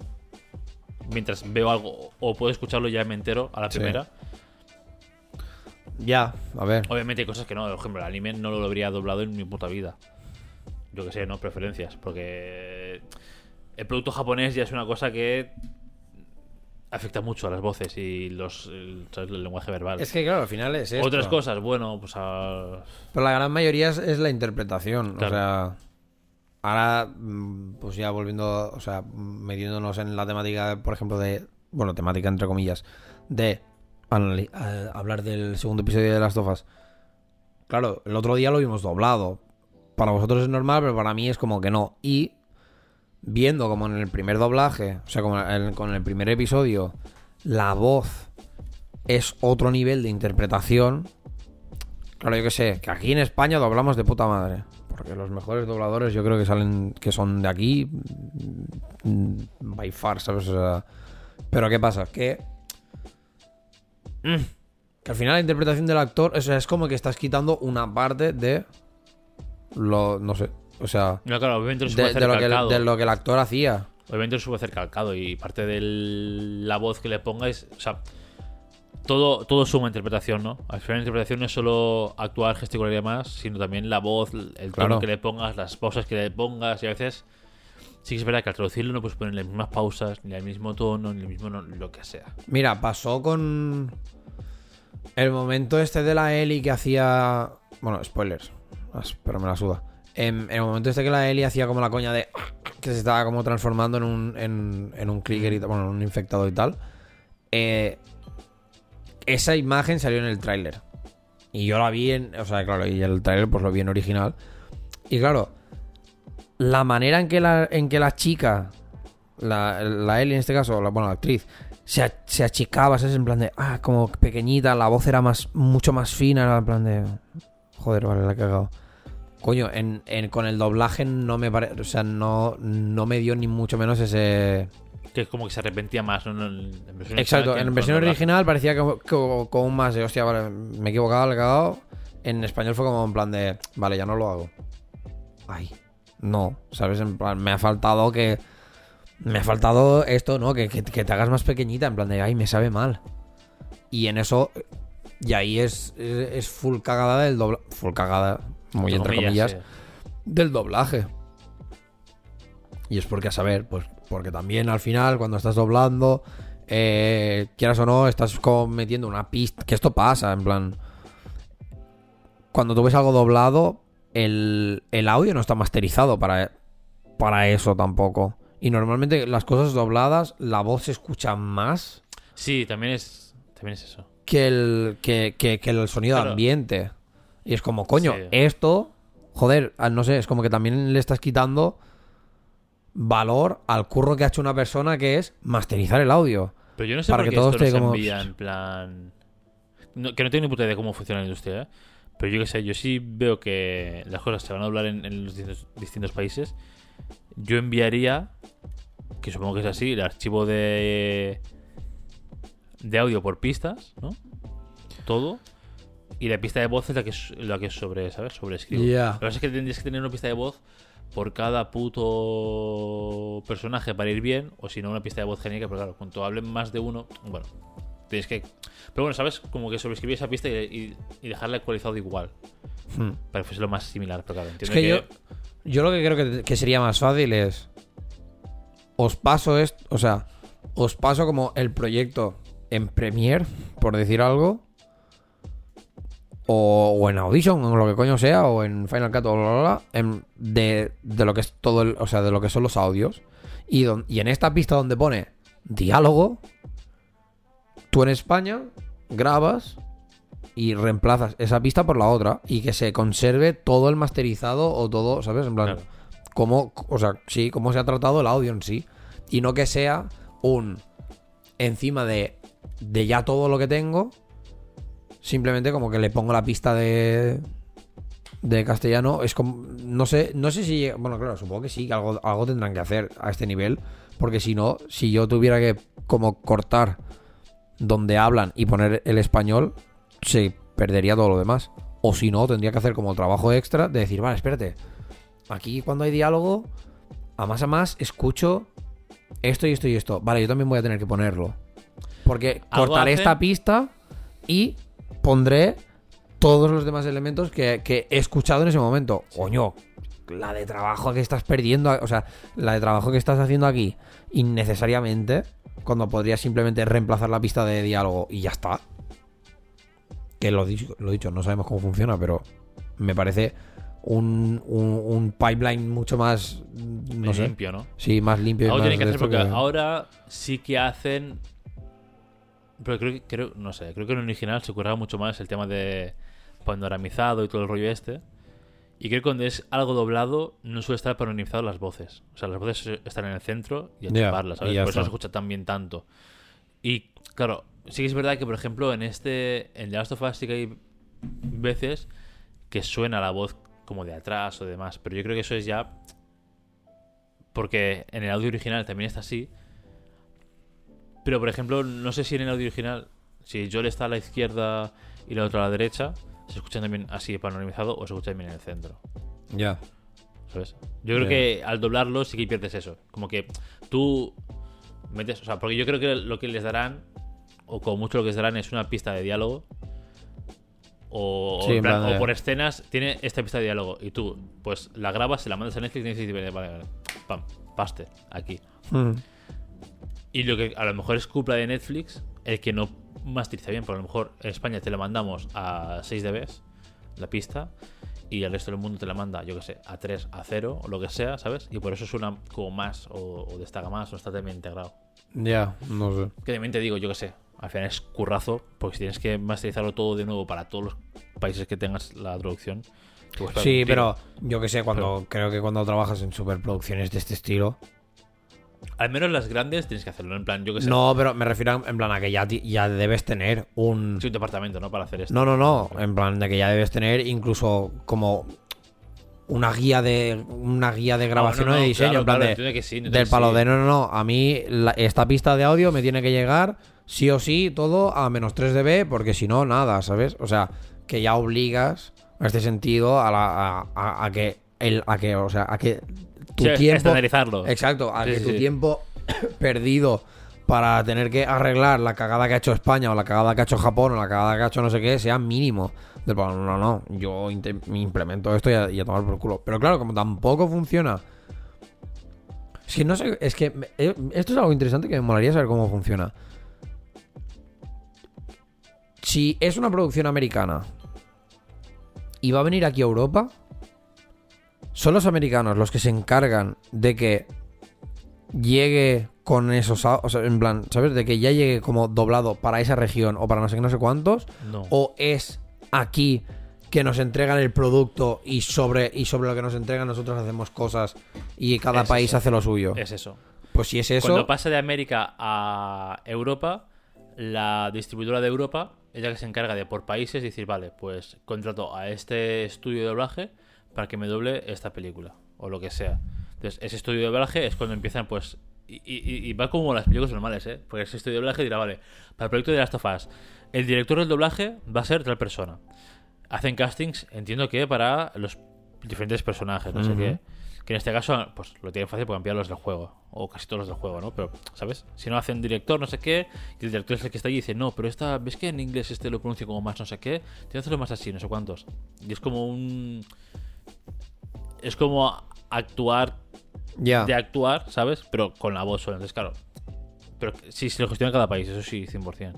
S2: mientras veo algo o puedo escucharlo ya me entero a la
S1: Sí.
S2: primera.
S1: Ya, a ver.
S2: Obviamente hay cosas que no, por ejemplo, el anime no lo habría doblado en mi puta vida. Yo que sé, ¿no? Preferencias. Porque el producto japonés ya es una cosa que afecta mucho a las voces y los el, lenguaje verbal.
S1: Es que claro, al final es esto.
S2: Otras cosas, bueno, pues a...
S1: Pero la gran mayoría es, es la interpretación.
S2: Claro.
S1: O sea, ahora, mm, pues ya volviendo, o sea, metiéndonos en la temática, por ejemplo, de, bueno, temática entre comillas, de eh, hablar del segundo episodio de las tofas. Claro, el otro día lo vimos doblado. Para vosotros es normal, pero para mí es como que no. Y viendo como en el primer doblaje, o sea, como en- con el primer episodio, la voz es otro nivel de interpretación. Claro, yo que sé, que aquí en España doblamos de puta madre. Porque los mejores dobladores yo creo que salen, que son de aquí, by far, ¿sabes? O sea, pero ¿qué pasa? Que, mm, que al final la interpretación del actor, o sea, es como que estás quitando una parte de lo, no sé, o sea,
S2: No, claro, obviamente puede
S1: de, de lo, que, el-
S2: calcado.
S1: de lo que el actor hacía.
S2: Obviamente se puede hacer calcado y parte de la voz que le pongáis, o sea, todo, todo suma interpretación, ¿no? Al final la interpretación no es solo actuar, gesticular y demás, sino también la voz, el tono
S1: Claro.
S2: que le pongas, las pausas que le pongas y a veces sí que es verdad que al traducirlo no puedes poner las mismas pausas, ni el mismo tono, ni el mismo no- lo que sea.
S1: Mira, pasó con el momento este de la Eli que hacía. Bueno, spoilers. Pero me la suda. En, en el momento este que la Eli hacía como la coña de. Que se estaba como transformando en un, en, en un clicker y tal, Bueno, en un infectado y tal. eh, esa imagen salió en el tráiler. Y yo la vi en. O sea, claro, y el tráiler pues lo vi en original. Y claro, la manera en que la, en que la chica, la, la Ellie en este caso, la, bueno, la actriz, se, se achicaba, ¿sabes? En plan de, ah, como pequeñita, la voz era más, mucho más fina, era en plan de, joder, vale, la he cagado. Coño, en, en- con el doblaje no me parece, o sea, no, no me dio ni mucho menos ese...
S2: Que es como que se arrepentía más, ¿no? En, versión
S1: Exacto,
S2: original que
S1: en versión original parecía como, como, como más de, hostia, vale, me he equivocado, le he cagado. En español fue como en plan de, vale, ya no lo hago. Ay, no, ¿sabes? En plan, me ha faltado que... Me ha faltado esto, ¿no? Que, que, que te hagas más pequeñita, en plan de, ay, me sabe mal. Y en eso, y ahí es, es, es full cagada del doblaje. Full cagada, muy entre comillas,
S2: sí.
S1: del doblaje. Y es porque a saber, pues porque también al final cuando estás doblando, eh, quieras o no, estás como metiendo una pista. Que esto pasa, en plan... Cuando tú ves algo doblado, el, el audio no está masterizado para, para eso tampoco. Y normalmente las cosas dobladas, la voz se escucha más
S2: Sí, también es, también es eso.
S1: que el, que, que- que el sonido
S2: Claro.
S1: ambiente. Y es como, coño,
S2: Sí.
S1: esto, joder, no sé, es como que también le estás quitando valor al curro que ha hecho una persona que es masterizar el audio.
S2: Pero yo no sé
S1: Para
S2: por
S1: que
S2: qué
S1: todo
S2: esto no se
S1: como-
S2: envía en plan... no- que no tengo ni puta idea de cómo funciona la industria, ¿eh? Pero yo qué sé, yo sí veo que las cosas se van a doblar en, en los distintos, distintos países. Yo enviaría, que supongo que es así, el archivo de de audio por pistas, ¿no? Todo. Y la pista de voz es la que es la que sobre, ¿sabes? Sobre escribo.
S1: Ya.
S2: Lo que pasa es que tendrías que tener una pista de voz por cada puto personaje para ir bien, o si no, una pista de voz genérica, pero claro, cuando hablen más de uno, bueno, tienes que. Pero bueno, ¿sabes? Como que sobreescribir esa pista y, y, y dejarla actualizado igual,
S1: Hmm.
S2: para que fuese lo más similar, pero claro,
S1: Es que. yo, yo lo que creo que, que sería más fácil es. Os paso esto. O sea, os paso como el proyecto en Premiere, por decir algo. O, o en Audition, o lo que coño sea, o en Final Cut, o bla, bla, bla, en- de, de lo que es todo el. O sea, de lo que son los audios. Y, don- y en esta pista donde pone diálogo, tú en España grabas y reemplazas esa pista por la otra y que se conserve todo el masterizado o todo, ¿sabes? En plan,
S2: Claro.
S1: cómo, o sea, sí, cómo se ha tratado el audio en sí. Y no que sea un encima de, de ya todo lo que tengo, simplemente como que le pongo la pista de de castellano, es como no sé, no sé si bueno, claro, supongo que sí, que algo algo tendrán que hacer a este nivel, porque si no, si yo tuviera que como cortar donde hablan y poner el español, se perdería todo lo demás. O si no, tendría que hacer como el trabajo extra de decir, vale, espérate. Aquí cuando hay diálogo, a más a más, escucho esto y esto y esto. Vale, yo también voy a tener que ponerlo. Porque cortaré
S2: hacen-
S1: esta pista y pondré todos los demás elementos que, que he escuchado en ese momento. Coño, la de trabajo que estás perdiendo, o sea, la de trabajo que estás haciendo aquí innecesariamente, cuando podrías simplemente reemplazar la pista de diálogo y ya está. Que lo, di- lo dicho, no sabemos cómo funciona, pero me parece un, un- un pipeline mucho más, no sé,
S2: limpio, ¿no?
S1: sí, más limpio. y
S2: Algo
S1: más
S2: tienen que hacer
S1: esto
S2: porque
S1: que-
S2: ahora sí que hacen. Pero creo, que- creo, no sé, creo que en el original se curraba mucho más el tema de panoramizado y todo el rollo este. Y creo que cuando es algo doblado, no suele estar panoramizado las voces. O sea, las voces están en el centro y a chuparlas, ¿sabes?
S1: y
S2: Por eso no se escucha tan bien tanto. Y claro, sí que es verdad que, por ejemplo, en este. En The Last of Us sí que hay veces que suena la voz como de atrás o demás. Pero yo creo que eso es ya. Porque en el audio original también está así. Pero, por ejemplo, no sé si en el audio original, si Joel está a la izquierda y la otra a la derecha, se escucha también así panoramizado o se escucha también en el centro.
S1: Ya.
S2: ¿Sabes? Yo creo que al doblarlo sí que pierdes eso. Como que tú metes. O sea, porque yo creo que lo que les darán, o como mucho lo que les darán, es una pista de diálogo. O,
S1: Sí,
S2: plan, o por escenas tiene esta pista de diálogo. Y tú, pues la grabas, se la mandas a Netflix y dices, vale, vale, vale, pam, paste, aquí.
S1: Mm.
S2: Y lo que a lo mejor es culpa de Netflix, el que no masteriza bien, porque a lo mejor en España te la mandamos a 6 dBs, la pista, y el resto del mundo te la manda, yo que sé, a 3, a 0, o lo que sea, ¿sabes? Y por eso suena como más, o, o destaca más, o está también integrado.
S1: Ya, no sé.
S2: Que también te digo, yo que sé, al final es currazo, porque si tienes que masterizarlo todo de nuevo para todos los países que tengas la traducción. pegar
S1: Sí, pero yo que sé, cuando creo que cuando trabajas en superproducciones de este estilo.
S2: Al menos las grandes tienes que hacerlo, en plan, yo que sé,
S1: No, pero me refiero a- en plan a que ya, ya debes tener un.
S2: sí, un departamento, ¿no? Para hacer esto.
S1: No, no, no. En plan de que ya debes tener incluso como una guía de una guía de grabación
S2: no,
S1: de diseño.
S2: claro,
S1: en plan
S2: claro,
S1: de,
S2: entiendo que sí,
S1: del palo
S2: sí.
S1: de no, no, no. A mí la- esta pista de audio me tiene que llegar sí o sí todo a menos 3 dB porque si no, nada, ¿sabes? O sea, que ya obligas a este sentido a, la, a, a- a que el a que o sea a que tu
S2: Sí,
S1: tiempo
S2: estandarizarlo.
S1: exacto a
S2: Sí,
S1: que tu tiempo perdido para tener que arreglar la cagada que ha hecho España o la cagada que ha hecho Japón o la cagada que ha hecho no sé qué sea mínimo. Del no no no yo implemento esto y a, y a tomar por culo. Pero claro como tampoco funciona es que no sé es que eh, esto es algo interesante que me molaría saber cómo funciona. Si es una producción americana y va a venir aquí a Europa, son los americanos los que se encargan de que llegue con esos, o sea, en plan, ¿sabes? De que ya llegue como doblado para esa región o para no sé qué, no sé cuántos,
S2: No.
S1: o es aquí que nos entregan el producto y sobre y sobre lo que nos entregan nosotros hacemos cosas y cada
S2: Es
S1: país
S2: eso.
S1: hace lo suyo.
S2: Es eso.
S1: Pues si es eso,
S2: Cuando pasa de América a Europa, la distribuidora de Europa es la que se encarga de por países decir, vale, pues contrato a este estudio de doblaje para que me doble esta película o lo que sea. Entonces, ese estudio de doblaje es cuando empiezan, pues. Y, y- y va como las películas normales, ¿eh? Porque ese estudio de doblaje dirá, vale, para el proyecto de Last of Us, el director del doblaje va a ser tal persona. Hacen castings, entiendo que para los diferentes personajes, no sé qué. Que en este caso, pues lo tienen fácil porque cambiar los del juego. O casi todos los del juego, ¿no? Pero, ¿sabes? Si no hacen director, no sé qué. Y el director es el que está allí y dice, no, pero esta, ¿ves que en inglés este lo pronuncio como más no sé qué? Tienes que hacerlo más así, no sé cuántos. Y es como un. Es como actuar de actuar, ¿sabes? Pero con la voz sola. Entonces, claro. Pero sí, se lo gestiona cada país, eso sí, 100%.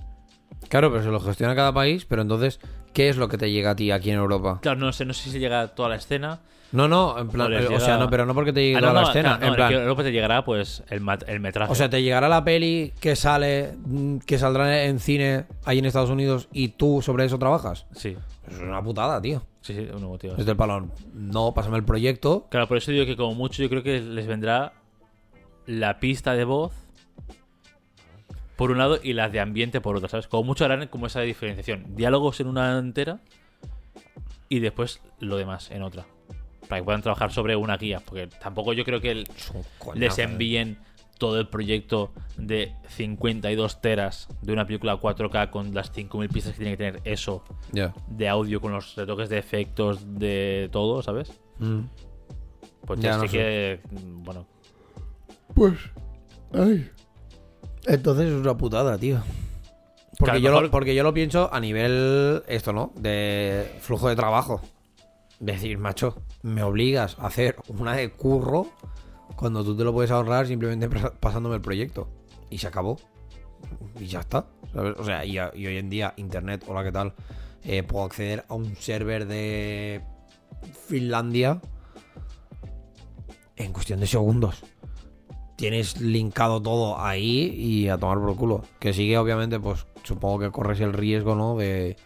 S1: Claro, pero se lo gestiona cada país, pero entonces, ¿qué es lo que te llega a ti aquí en Europa?
S2: Claro, no sé, no sé si llega a toda la escena.
S1: No, no, en plan,
S2: O
S1: sea, no, pero no porque te llegue
S2: Ah,
S1: toda
S2: no,
S1: la
S2: no,
S1: escena,
S2: claro,
S1: en plan,
S2: luego te llegará pues el, el metraje.
S1: o sea, te llegará la peli que sale, mm, que saldrá en cine ahí en Estados Unidos y tú sobre eso trabajas.
S2: sí,
S1: Eso es una putada, tío.
S2: Sí, sí, un motivo.
S1: Desde el palón, no, pásame el proyecto.
S2: Claro, por eso digo que como mucho yo creo que les vendrá la pista de voz por un lado y las de ambiente por otro, ¿sabes? Como mucho harán como esa diferenciación. Diálogos en una entera y después lo demás en otra. Para que puedan trabajar sobre una guía. Porque tampoco yo creo que el-
S1: Es
S2: les
S1: eh.
S2: envíen todo el proyecto de 52 teras de una película 4K con las 5.000 pistas que tiene que tener eso de audio con los retoques de efectos de todo, ¿sabes?
S1: Mm.
S2: Pues
S1: Ya, no sé.
S2: que. mm, Bueno.
S1: Pues. Ay. Entonces es una putada, tío. Porque, yo
S2: mejor-
S1: lo, porque yo lo pienso a nivel. Esto, ¿no? De flujo de trabajo. Decir, macho, me obligas a hacer una de curro cuando tú te lo puedes ahorrar simplemente pas- pasándome el proyecto. Y se acabó. Y ya está. ¿sabes? O sea, y, hoy en día, internet, hola, ¿qué tal? Eh, puedo acceder a un server de Finlandia en cuestión de segundos tienes linkado todo ahí y a tomar por culo. Que sigue, obviamente, pues supongo que corres el riesgo, ¿no? De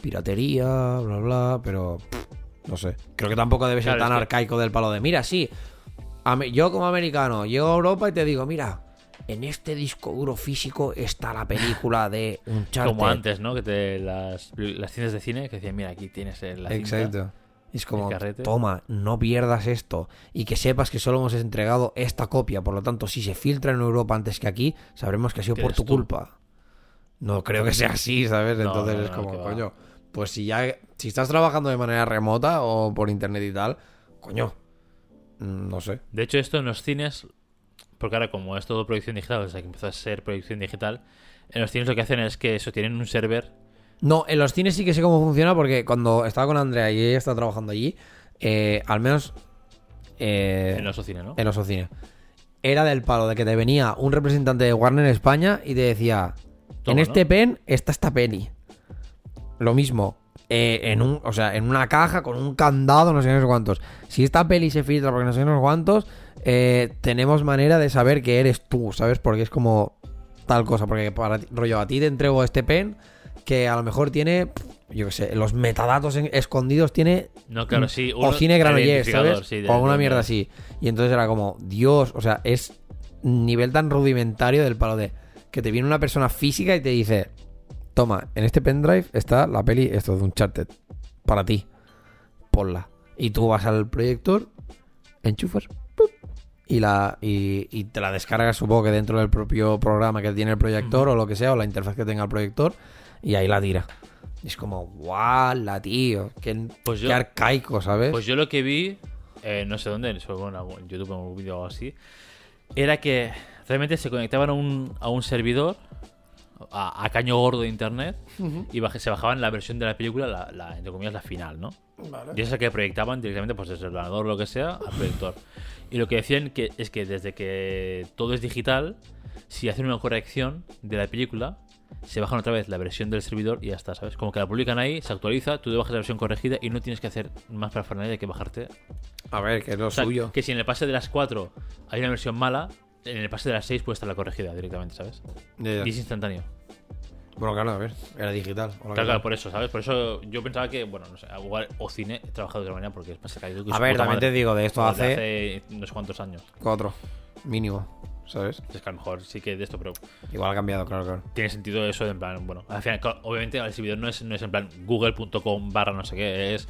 S1: piratería, bla, bla, pero pff, no sé. Creo que tampoco debe ser
S2: Claro,
S1: tan
S2: que-
S1: arcaico del palo de, mira, sí, yo como americano llego a Europa y te digo, mira, en este disco duro físico está la película de un
S2: Como antes, ¿no? Que te, las, las cines de cine que decían, mira, aquí tienes eh, la cinta.
S1: Exacto. Y Es como, toma, no pierdas esto. Y que sepas que solo hemos entregado esta copia. Por lo tanto, si se filtra en Europa antes que aquí, sabremos que ha sido por tu
S2: tú.
S1: culpa. No creo que sea así, ¿sabes?
S2: No,
S1: Entonces
S2: no,
S1: es como,
S2: va.
S1: coño, pues si ya, si estás trabajando de manera remota o por internet y tal, coño, no sé.
S2: De hecho, esto en los cines, porque ahora como es todo producción digital, desde que empezó a ser producción digital, en los cines lo que hacen es que eso, tienen un server.
S1: No, en los cines sí que sé cómo funciona porque cuando estaba con Andrea y ella está trabajando allí, eh, al menos eh,
S2: en los cines, ¿no?
S1: en los cines. Era del palo de que te venía un representante de Warner España y te decía:
S2: Toma,
S1: En este
S2: ¿no?
S1: pen está esta peli. Lo mismo. Eh, en un, o sea, en una caja con un candado, no sé no sé cuántos. Si esta peli se filtra porque no sé no sé cuántos, eh, tenemos manera de saber que eres tú, ¿sabes? Porque es como tal cosa. Porque para ti- rollo, a ti te entrego este pen que a lo mejor tiene, yo qué sé, los metadatos en- escondidos tiene
S2: No, claro, sí.
S1: o cine Granollers, ¿sabes?
S2: sí, de-
S1: o alguna
S2: de-
S1: mierda así. Y entonces era como, Dios, o sea, es nivel tan rudimentario del palo de que te viene una persona física y te dice, toma, en este pendrive está la peli, esto de Uncharted, para ti, ponla. Y tú vas al proyector, enchufas, ¡pup! y la y, y te la descargas, supongo que dentro del propio programa que tiene el proyector o lo que sea, o la interfaz que tenga el proyector, y ahí la tira. Y es como, guau, la tío, qué,
S2: Pues yo-
S1: qué arcaico, ¿sabes?
S2: Pues yo lo que vi, eh, no sé dónde, en YouTube en un vídeo o así, era que realmente se conectaban a un, a un servidor, a, a caño gordo de internet, y baje- se bajaban la versión de la película, la, la, entre comillas, la final, ¿no? Y esa que proyectaban directamente pues desde el ordenador o lo que sea al proyector. Y lo que decían que es que desde que todo es digital, si hacen una corrección de la película, se bajan otra vez la versión del servidor y ya está, ¿sabes? Como que la publican ahí, se actualiza, tú te bajas la versión corregida y no tienes que hacer más parafernalia que bajarte.
S1: A ver, que es lo
S2: O sea,
S1: suyo.
S2: que si en el pase de las 4 hay una versión mala, en el pase de las 6 puede estar la corregida directamente, ¿sabes?
S1: Ya, ya.
S2: Y es instantáneo.
S1: Bueno, claro, a ver, era digital. Hola,
S2: Claro,
S1: ¿qué
S2: claro, por eso, ¿sabes? Por eso yo pensaba que, bueno, no sé, igual o cine he trabajado de otra manera porque es más cerca.
S1: A ver, también te digo, de esto hace
S2: hace no sé cuántos años.
S1: cuatro, mínimo. ¿sabes?
S2: Es que a lo mejor sí que de esto, pero
S1: Igual ha cambiado, claro, claro.
S2: tiene sentido eso de en plan, bueno, al final, obviamente el servidor no es, no es en plan google.com barra no sé qué, es,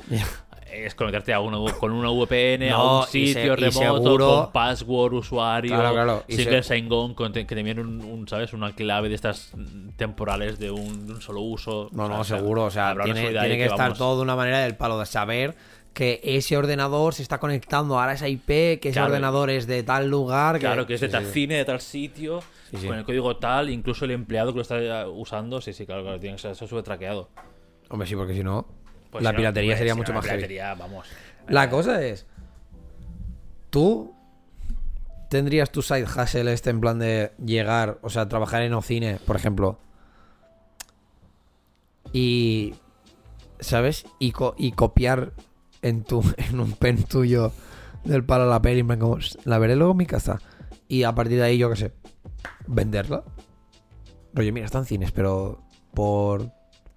S2: es conectarte a uno, con una VPN, a un sitio
S1: se-
S2: remoto,
S1: seguro-
S2: con password, usuario,
S1: Claro, claro, y se-
S2: sign-on, con- que te envíen un, un, ¿sabes? Una clave de estas temporales de un, de un solo uso.
S1: No, no,
S2: O sea,
S1: seguro. O sea, tiene, que estar
S2: vamos,
S1: todo de una manera del palo de saber que ese ordenador se está conectando ahora a esa IP, que ese
S2: Claro.
S1: ordenador es de tal lugar.
S2: Claro, que es de
S1: Sí,
S2: tal
S1: sí.
S2: cine, de tal sitio,
S1: Sí,
S2: con el código tal, incluso el empleado que lo está eh, usando, sí, sí, claro, claro, tiene que ser eso súper traqueado.
S1: Hombre, sí, porque si no,
S2: Pues
S1: la
S2: si no,
S1: piratería
S2: pues,
S1: sería
S2: si
S1: mucho
S2: no,
S1: más heavy.
S2: piratería, vamos.
S1: La cosa es, tú tendrías tu side hustle este en plan de llegar, o sea, trabajar en Ocine, por ejemplo, y, ¿sabes? Y, co- y copiar en tu en un pen tuyo del palo la peli, como, la veré luego en mi casa. Y a partir de ahí, yo qué sé, venderla. Rollo, mira, están cines, pero por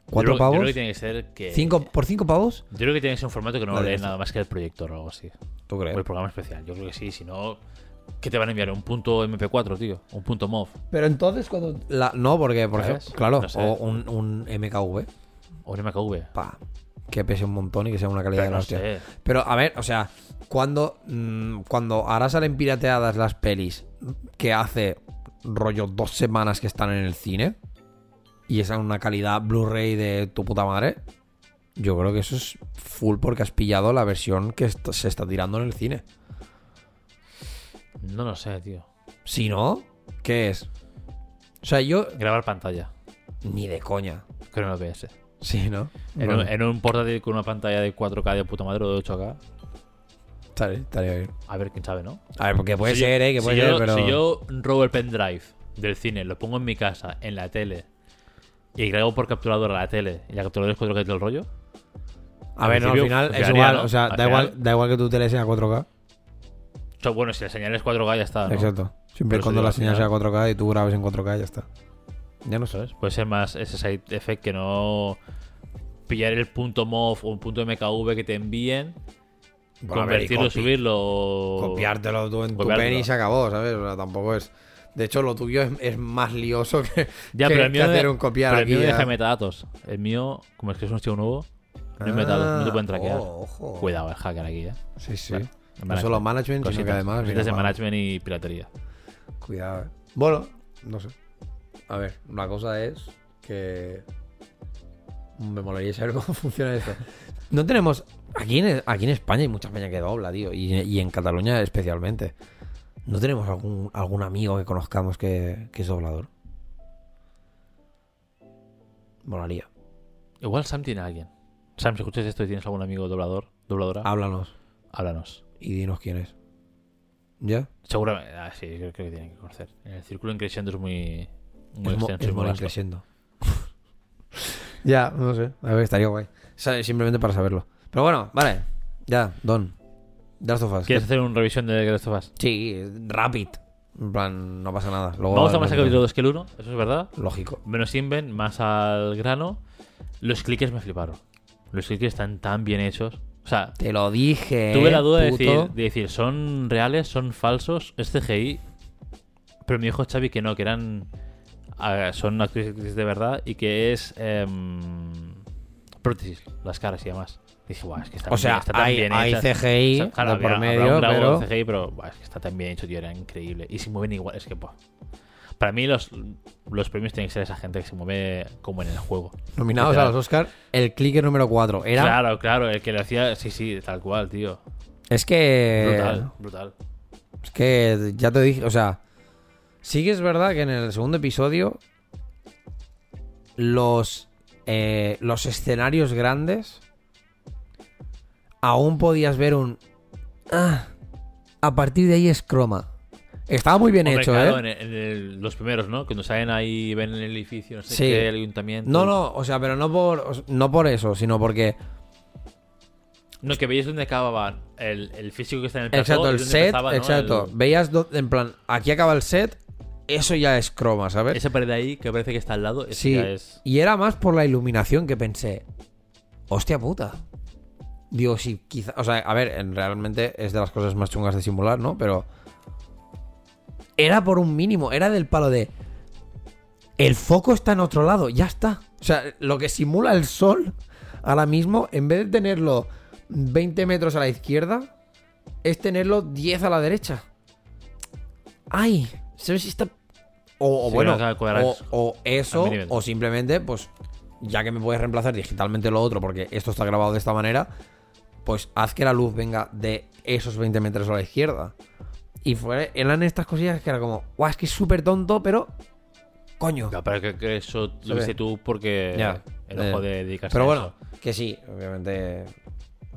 S2: Yo
S1: cuatro
S2: creo- Yo
S1: pavos,
S2: creo que tiene que ser que.
S1: cinco, por cinco pavos,
S2: Yo creo que tiene que ser un formato que no lee nada más que el proyector o algo así.
S1: ¿tú
S2: O
S1: crees?
S2: el programa especial. Yo creo que sí, si no. ¿Qué te van a enviar? ¿Un punto MP4, tío? ¿Un punto MOV?
S1: Pero entonces cuando... La, no, porque, por
S2: ¿Sabes?
S1: ejemplo, claro,
S2: No sé.
S1: o un, un MKV,
S2: ¿O un MKV?
S1: pa, que pese un montón y que sea una calidad
S2: Pero
S1: de la
S2: no
S1: hostia.
S2: sé.
S1: Pero, a ver, o sea, cuando, mm, cuando ahora salen pirateadas las pelis que hace rollo dos semanas que están en el cine y es en una calidad Blu-ray de tu puta madre, yo creo que eso es full porque has pillado la versión que se está tirando en el cine.
S2: No lo sé, tío.
S1: Si no, ¿qué es? O sea, yo...
S2: Grabar pantalla.
S1: Ni de coña.
S2: Con un OBS.
S1: Sí, ¿no?
S2: En,
S1: Bueno,
S2: un, en un portátil con una pantalla de 4K de puta madre o de 8K.
S1: estaría- estaría bien.
S2: A ver, quién sabe, ¿no?
S1: A ver, porque puede
S2: Si
S1: ser,
S2: yo-
S1: ¿eh? Que
S2: si
S1: puede
S2: yo,
S1: ser, pero...
S2: Si yo robo el pendrive del cine, lo pongo en mi casa, en la tele, y grabo por capturadora la tele, y la capturadora es 4K y todo el rollo,
S1: A ver, no, al final es igual.
S2: ¿no?
S1: O sea,
S2: Al
S1: da igual, da igual que tu tele sea 4K.
S2: o sea, bueno, si la señal es 4K ya está, ¿no?
S1: Exacto. Siempre y cuando la
S2: al
S1: señal sea
S2: final-
S1: 4K y tú grabes en 4K, ya está. Ya no.
S2: ¿Sabes? Puede ser más ese side effect que no pillar el punto MOV o un punto MKV que te envíen,
S1: Bueno, a ver,
S2: convertirlo,
S1: copi-
S2: subirlo...
S1: Copiártelo tú en tu
S2: Copiártelo.
S1: pen y se acabó, ¿sabes? O sea, tampoco es. De hecho, lo tuyo es, es más lioso que,
S2: Ya,
S1: que-
S2: pero el
S1: que
S2: mío,
S1: hacer
S2: de-
S1: un copiar
S2: pero el
S1: aquí.
S2: mío
S1: ya.
S2: deja metadatos. El mío, como es que es un archivo nuevo, no hay metadatos, no te pueden
S1: Ah,
S2: traquear.
S1: oh, ojo.
S2: Cuidado el hacker aquí, ¿eh?
S1: Sí, sí.
S2: Bueno,
S1: no solo management, sino que además.
S2: cositas de management y piratería.
S1: Cuidado. eh. Bueno, no sé. A ver, la cosa es que. Me molaría saber cómo funciona esto. No tenemos. Aquí en, aquí en España hay mucha peña que dobla, tío. Y, y en Cataluña especialmente. ¿No tenemos algún, algún amigo que conozcamos que, que es doblador? Molaría.
S2: Igual Sam tiene a alguien. Sam, si escuchas esto y tienes algún amigo doblador, dobladora,
S1: Háblanos
S2: háblanos.
S1: y dinos quién es. ¿Ya?
S2: Seguramente, ah, sí, creo, creo que tienen que conocer. El círculo en creciendo es muy, muy
S1: es
S2: extenso
S1: es
S2: muy
S1: creciendo. ya, no sé. A ver, estaría guay. Simplemente para saberlo. Pero bueno, vale. Ya, Don. The Last of Us.
S2: ¿Quieres hacer una revisión de The Last of Us?
S1: Sí, rapid. En plan, no pasa nada. Luego
S2: Me gusta más el capítulo
S1: miramos.
S2: 2 que el 1, eso es verdad.
S1: Lógico.
S2: Menos Inven, más al grano. Los clickers me fliparon. Los clickers están tan bien hechos. O sea,
S1: Te lo dije.
S2: tuve la duda de decir, de decir, ¿son reales? ¿Son falsos? ¿Es CGI? Pero me dijo Xavi que no, que eran. son actrices de verdad y que es. em, prótesis, las caras y demás. Dije, guau, es que está
S1: O sea,
S2: está tan
S1: hay,
S2: bien
S1: hay
S2: hecha.
S1: CGI
S2: O sea, claro,
S1: por medio, pero.
S2: CGI, pero buah, es que está tan bien hecho, tío, era increíble. Y se mueven igual, es que, buah. Para mí los, los premios tienen que ser esa gente que se mueve como en el juego.
S1: Nominados a los Oscar, el clicker número 4. Era.
S2: Claro, claro, el que lo hacía, sí, sí, tal cual, tío.
S1: Es que.
S2: Brutal, brutal.
S1: Es que ya te dije, o sea, sí que es verdad que en el segundo episodio los eh, los escenarios grandes aún podías ver un ah, a partir de ahí es croma. Estaba muy bien
S2: Hombre,
S1: hecho,
S2: claro,
S1: ¿eh?
S2: en, el- en el- los primeros, ¿no? Cuando salen ahí, ven el edificio, no sé
S1: Sí.
S2: qué, el ayuntamiento.
S1: No, no, o sea, pero no por no por eso, sino porque
S2: No, que veis dónde acababa el, el físico que está en el plató
S1: exacto, el set,
S2: empezaba, ¿no?
S1: exacto.
S2: El-
S1: Veías do- en plan, aquí acaba el set, eso ya es croma, ¿sabes?
S2: esa pared de ahí que parece que está al lado,
S1: Sí,
S2: ya es...
S1: y era más por la iluminación que pensé, hostia puta. Digo, sí, quizá, o sea, a ver, en- realmente es de las cosas más chungas de simular, ¿no? Pero era por un mínimo, era del palo de. El foco está en otro lado, ya está. O sea, lo que simula el sol ahora mismo, en vez de tenerlo 20 metros a la izquierda, es tenerlo 10 a la derecha. ¡Ay! ¿Sabes si está.? O, o
S2: Sí,
S1: bueno, o, o eso, o simplemente, pues, ya que me puedes reemplazar digitalmente lo otro, porque esto está grabado de esta manera, pues haz que la luz venga de esos 20 metros a la izquierda. Y fue, eran estas cosillas que era como, guau, es que es súper tonto, pero. Coño.
S2: Claro, pero que, que eso lo viste tú porque
S1: Ya.
S2: el ojo
S1: Eh,
S2: de dedicarse
S1: Pero
S2: a
S1: bueno,
S2: eso.
S1: que sí, obviamente.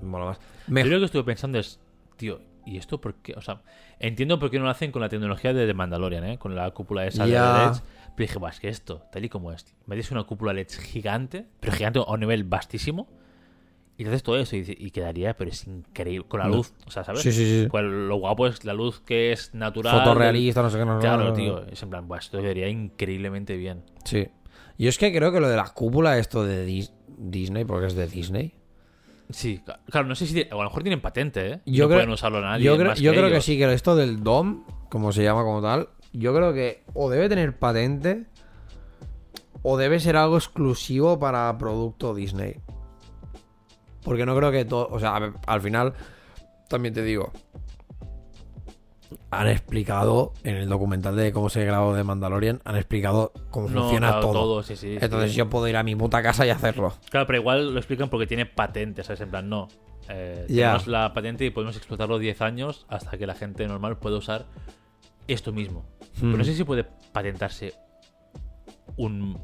S1: Mola más.
S2: Yo
S1: Me-
S2: lo que estuve pensando es, tío, ¿y esto por qué? O sea, entiendo por qué no lo hacen con la tecnología de The Mandalorian, ¿eh? Con la cúpula esa
S1: Ya.
S2: de LEDs. Pero dije, "Buah, es que esto, tal y como es, me dices una cúpula LED gigante, pero gigante a un nivel vastísimo, y haces todo eso y, quedaría, pero es increíble, con la
S1: No.
S2: luz, o sea, ¿sabes?
S1: Sí, sí, sí.
S2: Pues lo guapo es la luz que es natural.
S1: Fotorrealista, no sé qué, no
S2: Claro,
S1: no qué.
S2: tío, es en plan, Buah, esto quedaría increíblemente bien.
S1: Sí. Yo es que creo que lo de la cúpula, esto de Dis- Disney, porque es de Disney.
S2: Sí, claro, no sé si. A lo mejor tienen patente, ¿eh?
S1: Yo
S2: no
S1: creo,
S2: pueden usarlo nadie.
S1: yo creo,
S2: más
S1: yo creo que sí, que esto del DOM, como se llama como tal, yo creo que o debe tener patente o debe ser algo exclusivo para producto Disney. Porque no creo que todo. O sea, al final, también te digo. Han explicado en el documental de cómo se grabó de Mandalorian, han explicado cómo
S2: No,
S1: funciona
S2: claro,
S1: todo.
S2: sí, sí.
S1: Entonces
S2: sí.
S1: yo puedo ir a mi puta casa y hacerlo.
S2: Claro, pero igual lo explican porque tiene patente, ¿sabes? En plan, no. Eh,
S1: Ya.
S2: Tenemos la patente y podemos explotarlo 10 años hasta que la gente normal pueda usar esto mismo. Pero no sé si puede patentarse un,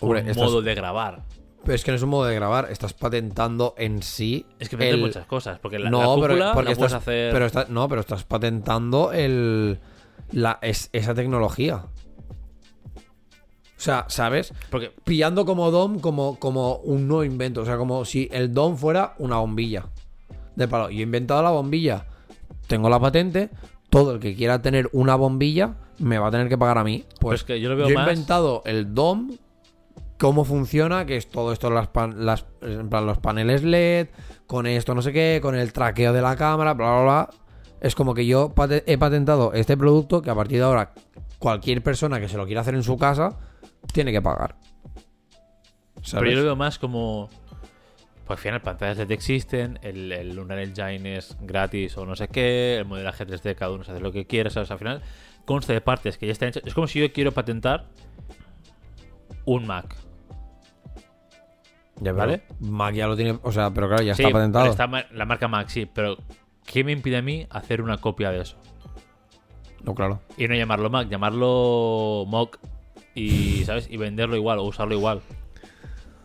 S2: un modo de grabar.
S1: Pero es que no es un modo de grabar, estás patentando en sí.
S2: Es que
S1: el-
S2: muchas cosas. Porque la,
S1: no,
S2: la
S1: pero porque
S2: la puedes
S1: estás,
S2: hacer.
S1: pero está- no, pero estás patentando el la es- esa tecnología. O sea, ¿sabes?
S2: Porque
S1: Pillando como DOM como, como un nuevo invento. O sea, como si el DOM fuera una bombilla. De palo. Yo he inventado la bombilla. Tengo la patente. Todo el que quiera tener una bombilla me va a tener que pagar a mí. Pues
S2: es que yo lo veo
S1: he
S2: más-
S1: inventado el DOM. Cómo funciona, que es todo esto, las, pan- las, en plan, los paneles LED, con esto no sé qué, con el traqueo de la cámara, bla, bla, bla. Es como que yo he patentado este producto que a partir de ahora cualquier persona que se lo quiera hacer en su casa tiene que pagar. ¿Sabes?
S2: Pero yo lo veo más como. Pues al final, pantallas LED existen, el, el Lunar Engine es gratis o no sé qué, el modelaje 3D, cada uno se hace lo que quiera, ¿sabes? Al final, consta de partes que ya están hechas. Es como si yo quiero patentar un Mac.
S1: Ya,
S2: ¿Vale?
S1: Mac ya lo tiene, o sea, pero claro, ya
S2: Sí,
S1: está patentado.
S2: está la marca Mac, sí, pero ¿qué me impide a mí hacer una copia de eso?
S1: No, claro.
S2: Y no llamarlo Mac, llamarlo Mock y, ¿sabes? Y venderlo igual o usarlo igual.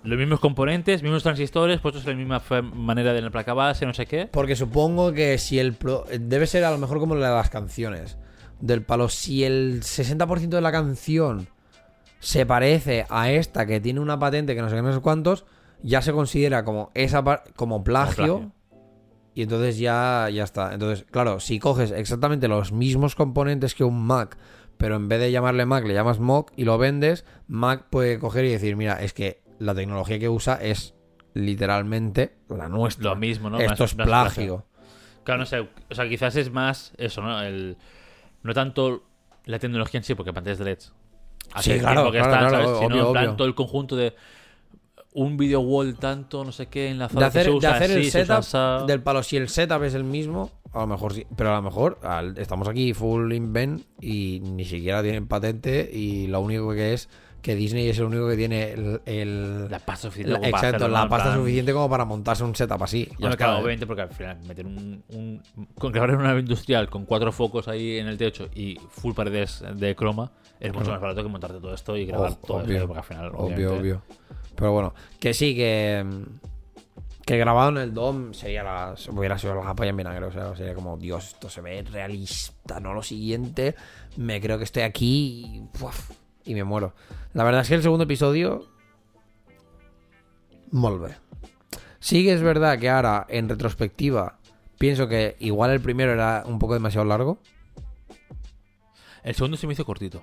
S2: Los mismos componentes, mismos transistores, puestos de la misma manera de la placa base, no sé qué.
S1: Porque supongo que si el... pro- Debe ser a lo mejor como la de las canciones. Del palo, si el 60% de la canción se parece a esta que tiene una patente que no sé qué, no sé cuántos, ya se considera como esa como plagio.
S2: plagio.
S1: Y entonces ya, ya está. Entonces, claro, si coges exactamente los mismos componentes que un Mac, pero en vez de llamarle Mac le llamas Mock y lo vendes, Mac puede coger y decir, mira, es que la tecnología que usa es literalmente la nuestra.
S2: Lo mismo, ¿no?
S1: Esto
S2: Más-
S1: es
S2: más
S1: plagio.
S2: Claro, no sé. O sea, quizás es más eso, ¿no? El, no tanto la tecnología en sí, porque pantallas de LEDs. hace
S1: Sí, claro, claro,
S2: están,
S1: claro,
S2: ¿sabes? Sino
S1: obvio,
S2: en plan
S1: obvio.
S2: todo el conjunto de un video wall tanto, no sé qué, enlazado
S1: De hacer,
S2: que se
S1: de
S2: usa
S1: hacer el
S2: así, se usa
S1: setup del palo, si el setup es el mismo, a lo mejor sí. Pero a lo mejor al- estamos aquí full invent y ni siquiera tienen patente y lo único que es que Disney es el único que tiene el... el-
S2: La pasta suficiente
S1: la-
S2: como para
S1: exacto, la pasta
S2: plan-
S1: suficiente como para montarse un setup así. Ya
S2: Bueno,
S1: está,
S2: claro,
S1: ¿eh?
S2: obviamente, porque al final meter un, un con grabar en una nave industrial con cuatro focos ahí en el techo y full paredes de croma es mucho más barato que montarte todo esto y grabar
S1: Ojo,
S2: todo
S1: obvio,
S2: eso, porque al final,
S1: obvio, obvio. Pero bueno, que sí, que. Que grabado en el DOM sería la, hubiera sido la polla en vinagre. O sea, sería como, Dios, esto se ve realista, ¿no? Lo siguiente, me creo que estoy aquí y. y me muero. La verdad es que el segundo episodio. Molt bé. Sí que es verdad que ahora, en retrospectiva, pienso que igual el primero era un poco demasiado largo.
S2: El segundo se me hizo cortito.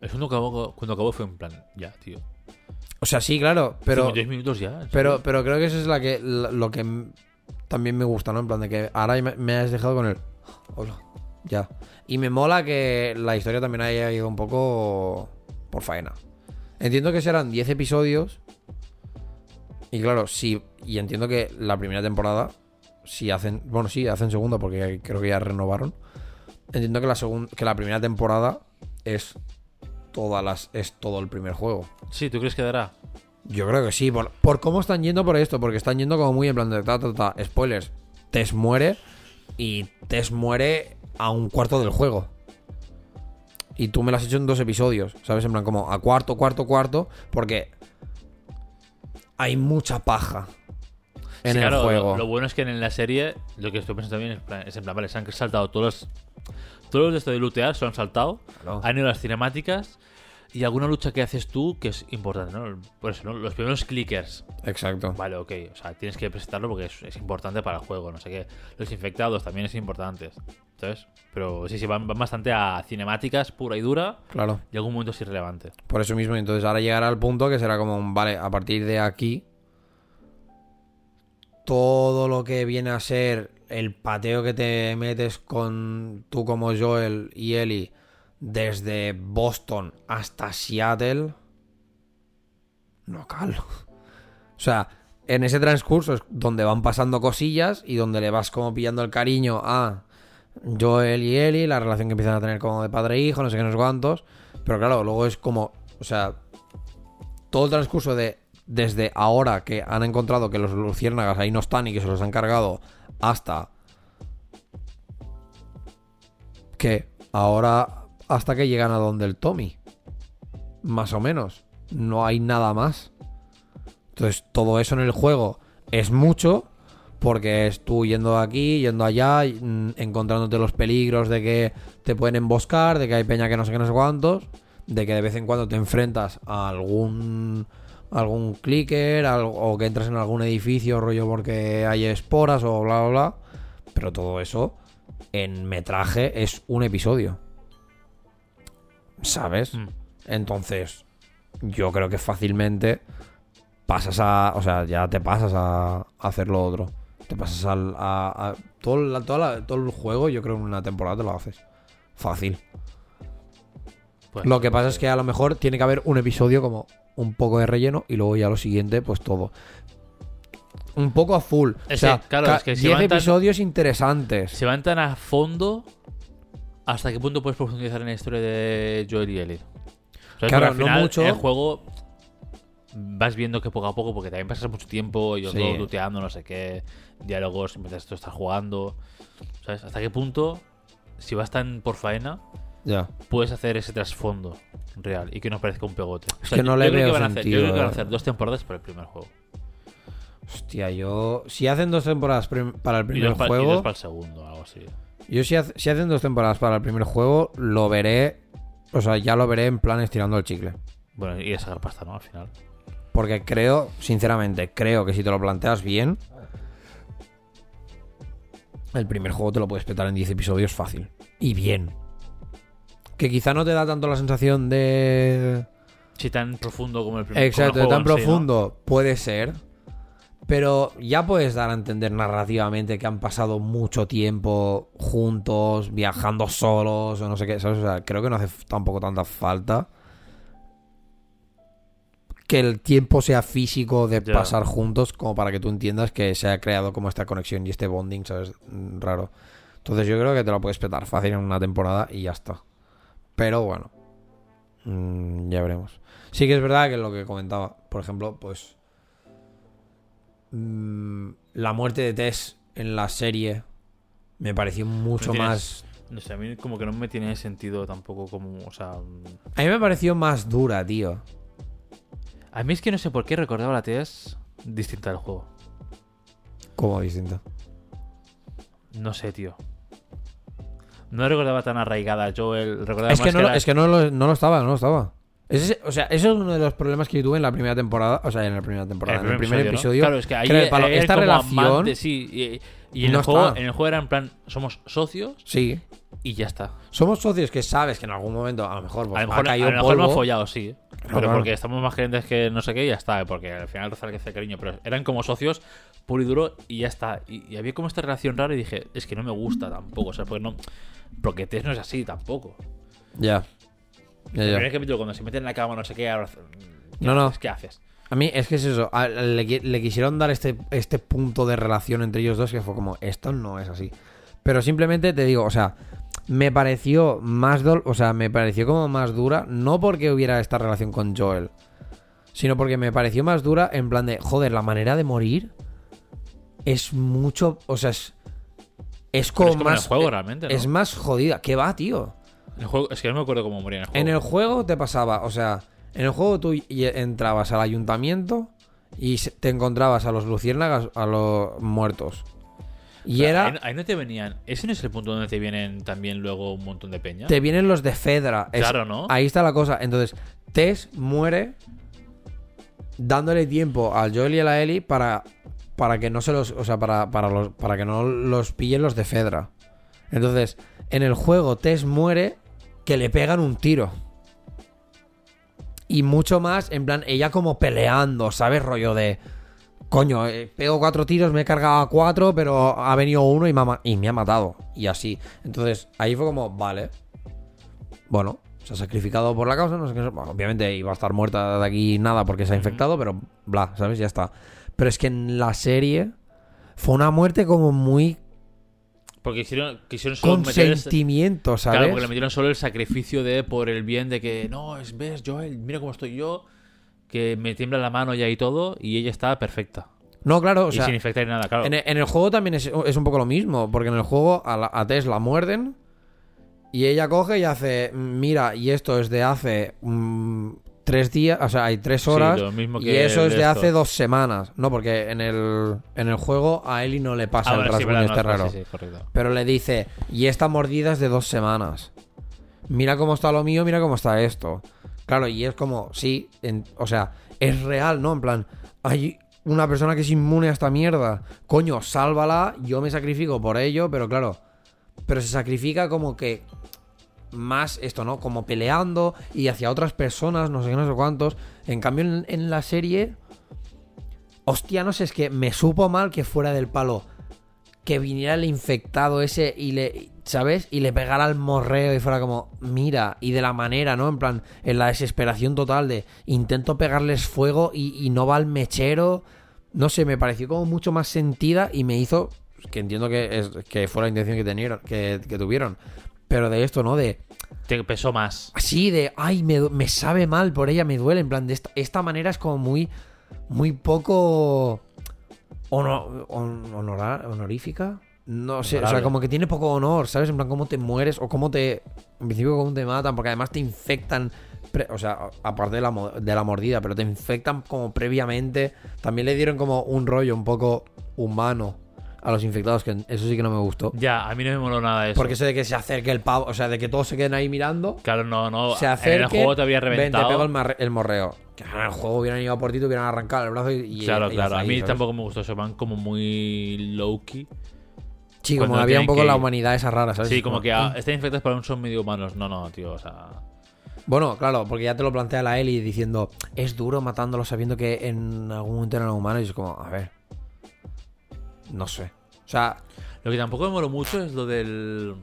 S2: El segundo acabó- cuando acabó fue en plan, ya, tío.
S1: O sea, sí, claro, pero.
S2: 10 minutos ya. ¿en
S1: Pero, pero creo que eso es la que, lo que también me gusta, ¿no? En plan de que ahora me, me has dejado con el. Hola. Ya. Y me mola que la historia también haya ido un poco por faena. Entiendo que serán 10 episodios. Y claro, sí. Y entiendo que la primera temporada, si hacen. Bueno, sí, hacen segunda porque creo que ya renovaron. Entiendo que la, segun- que la primera temporada es todas las es todo el primer juego.
S2: Sí, ¿tú crees que dará?
S1: Yo creo que sí, por, por cómo están yendo por esto, porque están yendo como muy en plan de ta, ta, ta, spoilers. Tess muere y Tess muere a un cuarto del juego. Y tú me lo has hecho en dos episodios, ¿sabes? En plan como a cuarto, cuarto, cuarto, porque hay mucha paja en
S2: Sí,
S1: el
S2: claro,
S1: juego.
S2: Lo, bueno es que en la serie, lo que estoy pensando también es, plan- es en plan, vale, se han saltado todos los. Todos los de esto de lootear se han saltado.
S1: Claro.
S2: Han ido las cinemáticas. Y alguna lucha que haces tú que es importante, ¿no? Por eso, ¿no? Los primeros clickers.
S1: Exacto.
S2: Vale, ok. O sea, tienes que presentarlo porque es, es importante para el juego, no sé qué. Los infectados también es importante. ¿Sabes? Pero sí, sí, van, van bastante a cinemáticas pura y dura.
S1: Claro.
S2: Y algún momento es irrelevante.
S1: Por eso mismo, entonces ahora llegará al punto que será como, un, vale, a partir de aquí, todo lo que viene a ser el pateo que te metes con tú como Joel y Ellie desde Boston hasta Seattle, no calo. O sea, en ese transcurso es donde van pasando cosillas y donde le vas como pillando el cariño a Joel y Ellie, la relación que empiezan a tener como de padre e hijo, no sé qué, no sé cuántos. Pero claro, luego es como, o sea, todo el transcurso de desde ahora que han encontrado que los luciérnagas ahí no están y que se los han cargado hasta que ahora hasta que llegan a donde el Tommy. Más o menos. No hay nada más. Entonces, todo eso en el juego es mucho porque es tú yendo aquí, yendo allá, mm, encontrándote los peligros de que te pueden emboscar, de que hay peña que no sé qué, no sé cuántos, de que de vez en cuando te enfrentas a algún algún clicker o que entras en algún edificio rollo porque hay esporas o bla bla bla, pero todo eso en metraje es un episodio. ¿Sabes?
S2: Mm.
S1: Entonces, yo creo que fácilmente pasas a. O sea, ya te pasas a, a hacer lo otro. Te pasas al, a. a- todo, la- toda la- todo el juego, yo creo en una temporada te lo haces. Fácil.
S2: Pues,
S1: Lo que pasa es que a lo mejor tiene que haber un episodio como un poco de relleno y luego ya lo siguiente, pues todo. Un poco a full.
S2: Es
S1: o sea,
S2: que, claro, es que si
S1: 10
S2: van tan-
S1: episodios interesantes.
S2: Se van tan a fondo. ¿Hasta qué punto puedes profundizar en la historia de Joel y Ellie?
S1: Claro,
S2: al
S1: no
S2: final
S1: mucho.
S2: el juego vas viendo que poco a poco, porque también pasas mucho tiempo yo
S1: Sí.
S2: todo looteando, no sé qué, diálogos, mientras tú estás jugando. ¿Sabes? ¿Hasta qué punto, si vas tan por faena,
S1: Ya.
S2: puedes hacer ese trasfondo real y que no parezca un pegote? O
S1: que no
S2: yo
S1: le
S2: creo
S1: veo
S2: van a hacer-
S1: sentido,
S2: yo creo que van a
S1: eh.
S2: hacer dos temporadas para el primer juego.
S1: Hostia, yo. Si hacen dos temporadas para el
S2: Y
S1: primer
S2: dos, pa- y
S1: juego.
S2: dos para el segundo, algo así.
S1: Yo si, hace- si hacen dos temporadas para el primer juego, lo veré. O sea, ya lo veré en plan estirando el chicle.
S2: Bueno, y a sacar pasta, ¿no? Al final.
S1: Porque creo, sinceramente, creo que si te lo planteas bien, el primer juego te lo puedes petar en 10 episodios fácil. Y bien. Que quizá no te da tanto la sensación de...
S2: Sí, tan profundo como el primer
S1: Exacto,
S2: como el
S1: de tan
S2: juego sí, ¿no?
S1: profundo. Puede ser. Pero ya puedes dar a entender narrativamente que han pasado mucho tiempo juntos, viajando solos o no sé qué, ¿sabes? O sea, creo que no hace tampoco tanta falta que el tiempo sea físico de pasar juntos como para que tú entiendas que se ha creado como esta conexión y este bonding, ¿sabes? Mm, Raro. Entonces yo creo que te lo puedes petar fácil en una temporada y ya está. Pero bueno, mm, ya veremos. Sí que es verdad que lo que comentaba, por ejemplo, pues mm, la muerte de Tess en la serie me pareció mucho
S2: tienes-
S1: más...
S2: No sé, a mí como que no me tiene sentido tampoco como, o sea...
S1: A mí me pareció más dura, tío.
S2: A mí es que no sé por qué recordaba la TES distinta del juego.
S1: Como distinta.
S2: No sé, tío. No recordaba tan arraigada Joel. Recordaba
S1: Es
S2: más
S1: que, no,
S2: era-
S1: es que no, lo, no lo estaba, no lo estaba. Ese- o sea, eso es uno de los problemas que yo tuve en la primera temporada. O sea, en la primera temporada, en el primer
S2: ¿no?
S1: episodio.
S2: Claro, es que ahí
S1: que era el esta relación.
S2: sí. Y, y en,
S1: No
S2: el juego, en el juego era en plan, somos socios
S1: Sí.
S2: y ya está.
S1: Somos socios que sabes que en algún momento, a lo mejor, pues,
S2: a lo
S1: ha
S2: mejor, a
S1: caído
S2: lo mejor
S1: polvo.
S2: hemos follado, sí. Pero
S1: claro.
S2: porque estamos más creyentes que no sé qué y ya está. Porque al final que hace cariño. Pero eran como socios puro y duro y ya está. Y, y había como esta relación rara y dije, es que no me gusta tampoco. O sea, porque no. Porque Tess no es así tampoco.
S1: Ya. Ya,
S2: El primer capítulo, cuando se meten en la cama, no sé qué, ahora. ¿qué
S1: No, no.
S2: ¿Qué haces?
S1: A mí es que es eso. le, qui- le quisieron dar este, este punto de relación entre ellos dos que fue como, esto no es así. Pero simplemente te digo, o sea, me pareció más dol, o sea, me pareció como más dura, no porque hubiera esta relación con Joel, sino porque me pareció más dura en plan de, joder, la manera de morir es mucho, o sea, es es como
S2: es como en
S1: más
S2: el juego, realmente. ¿no?
S1: es más jodida, ¿qué va, tío?
S2: El juego, es que no me acuerdo cómo moría en el juego.
S1: En el juego te pasaba, o sea, en el juego tú y- entrabas al ayuntamiento y te encontrabas a los luciérnagas, a los muertos. Y era,
S2: Ahí, ahí no te venían. ¿Ese no es el punto donde te vienen también luego un montón de peña?
S1: te vienen los de Fedra. Es-
S2: Claro, ¿no?
S1: Ahí está la cosa. Entonces, Tess muere dándole tiempo al Joel y a la Ellie para, para que no se los, o sea, para, para, los, para que no los pillen los de Fedra. Entonces, en el juego Tess muere que le pegan un tiro. Y mucho más, en plan, ella como peleando, ¿sabes? Rollo de. Coño, eh, pego cuatro tiros, me he cargado a cuatro, pero ha venido uno y me ha, y me ha matado. Y así. Entonces, ahí fue como, vale. Bueno, se ha sacrificado por la causa, no sé qué. bueno, obviamente iba a estar muerta de aquí nada porque se ha infectado, pero bla, ¿sabes? Ya está. Pero es que en la serie fue una muerte como muy
S2: Porque hicieron, quisieron solo
S1: con
S2: meter ese-
S1: sentimiento, ¿sabes?
S2: Claro, porque le metieron solo el sacrificio de por el bien de que no, es ves, Joel, mira cómo estoy yo, que me tiembla la mano ya y todo, y ella está perfecta.
S1: No, claro, o
S2: y
S1: sea,
S2: sin infectar nada, claro.
S1: En el, en el juego también es, es un poco lo mismo, porque en el juego a, la, a Tess la muerden y ella coge y hace, mira, y esto es de hace mm, tres días, o sea, hay tres
S2: Sí,
S1: horas
S2: lo mismo
S1: y eso es de
S2: esto.
S1: hace dos semanas, no, porque en el, en el juego a Ellie no le pasa
S2: Ah,
S1: el
S2: sí,
S1: rasguño este raro,
S2: sí, sí, correcto.
S1: pero le dice, y esta mordida es de dos semanas, mira cómo está lo mío, mira cómo está esto, claro, y es como, sí, en- o sea, es real, ¿no? En plan, hay una persona que es inmune a esta mierda. Coño, sálvala, yo me sacrifico por ello, pero claro, pero se sacrifica como que más esto, ¿no? Como peleando y hacia otras personas, no sé qué, no sé cuántos. En cambio, en, la serie, hostia, no sé, es que me supo mal que fuera del palo. Que viniera el infectado ese y le, ¿sabes? Y le pegara al morreo y fuera como, mira, y de la manera, ¿no? En plan, en la desesperación total de intento pegarles fuego y, no va al mechero. No sé, me pareció como mucho más sentida y me hizo, que entiendo que, es, que fue la intención que, tenieron, que tuvieron. Pero de esto, ¿no? De,
S2: Te pesó más.
S1: así de, ay, me, me sabe mal por ella, me duele. En plan, de esta, esta manera es como muy, muy poco hono- hon- honora- honorífica. No sé, o sea, como que tiene poco honor, ¿sabes? En plan, cómo te mueres o cómo te. En principio, cómo te matan, porque además te infectan. pre- o sea, aparte de la, de la mordida, pero te infectan como previamente. También le dieron como un rollo un poco humano a los infectados, que eso sí que no me gustó.
S2: Ya, a mí no me moló nada eso.
S1: Porque eso de que se acerque el pavo, o sea, de que todos se queden ahí mirando
S2: Claro, no, no.
S1: se
S2: en el juego te había
S1: ven,
S2: reventado.
S1: te pego el, morreo. Que en el juego hubieran ido por ti, te hubieran arrancado el brazo y. y-
S2: Claro,
S1: y
S2: claro. A mí
S1: ¿sabes?
S2: tampoco me gustó eso. Van como muy low-key.
S1: Sí, como había un poco
S2: que
S1: la humanidad esa rara, ¿sabes?
S2: Sí, como que ah, están infectados pero aún son medio humanos. No, no, tío, o sea.
S1: Bueno, claro, porque ya te lo plantea la Eli diciendo, es duro matándolos sabiendo que en algún momento eran humanos. Y es como, a ver. No sé. O sea,
S2: Lo que tampoco me moló mucho es lo del.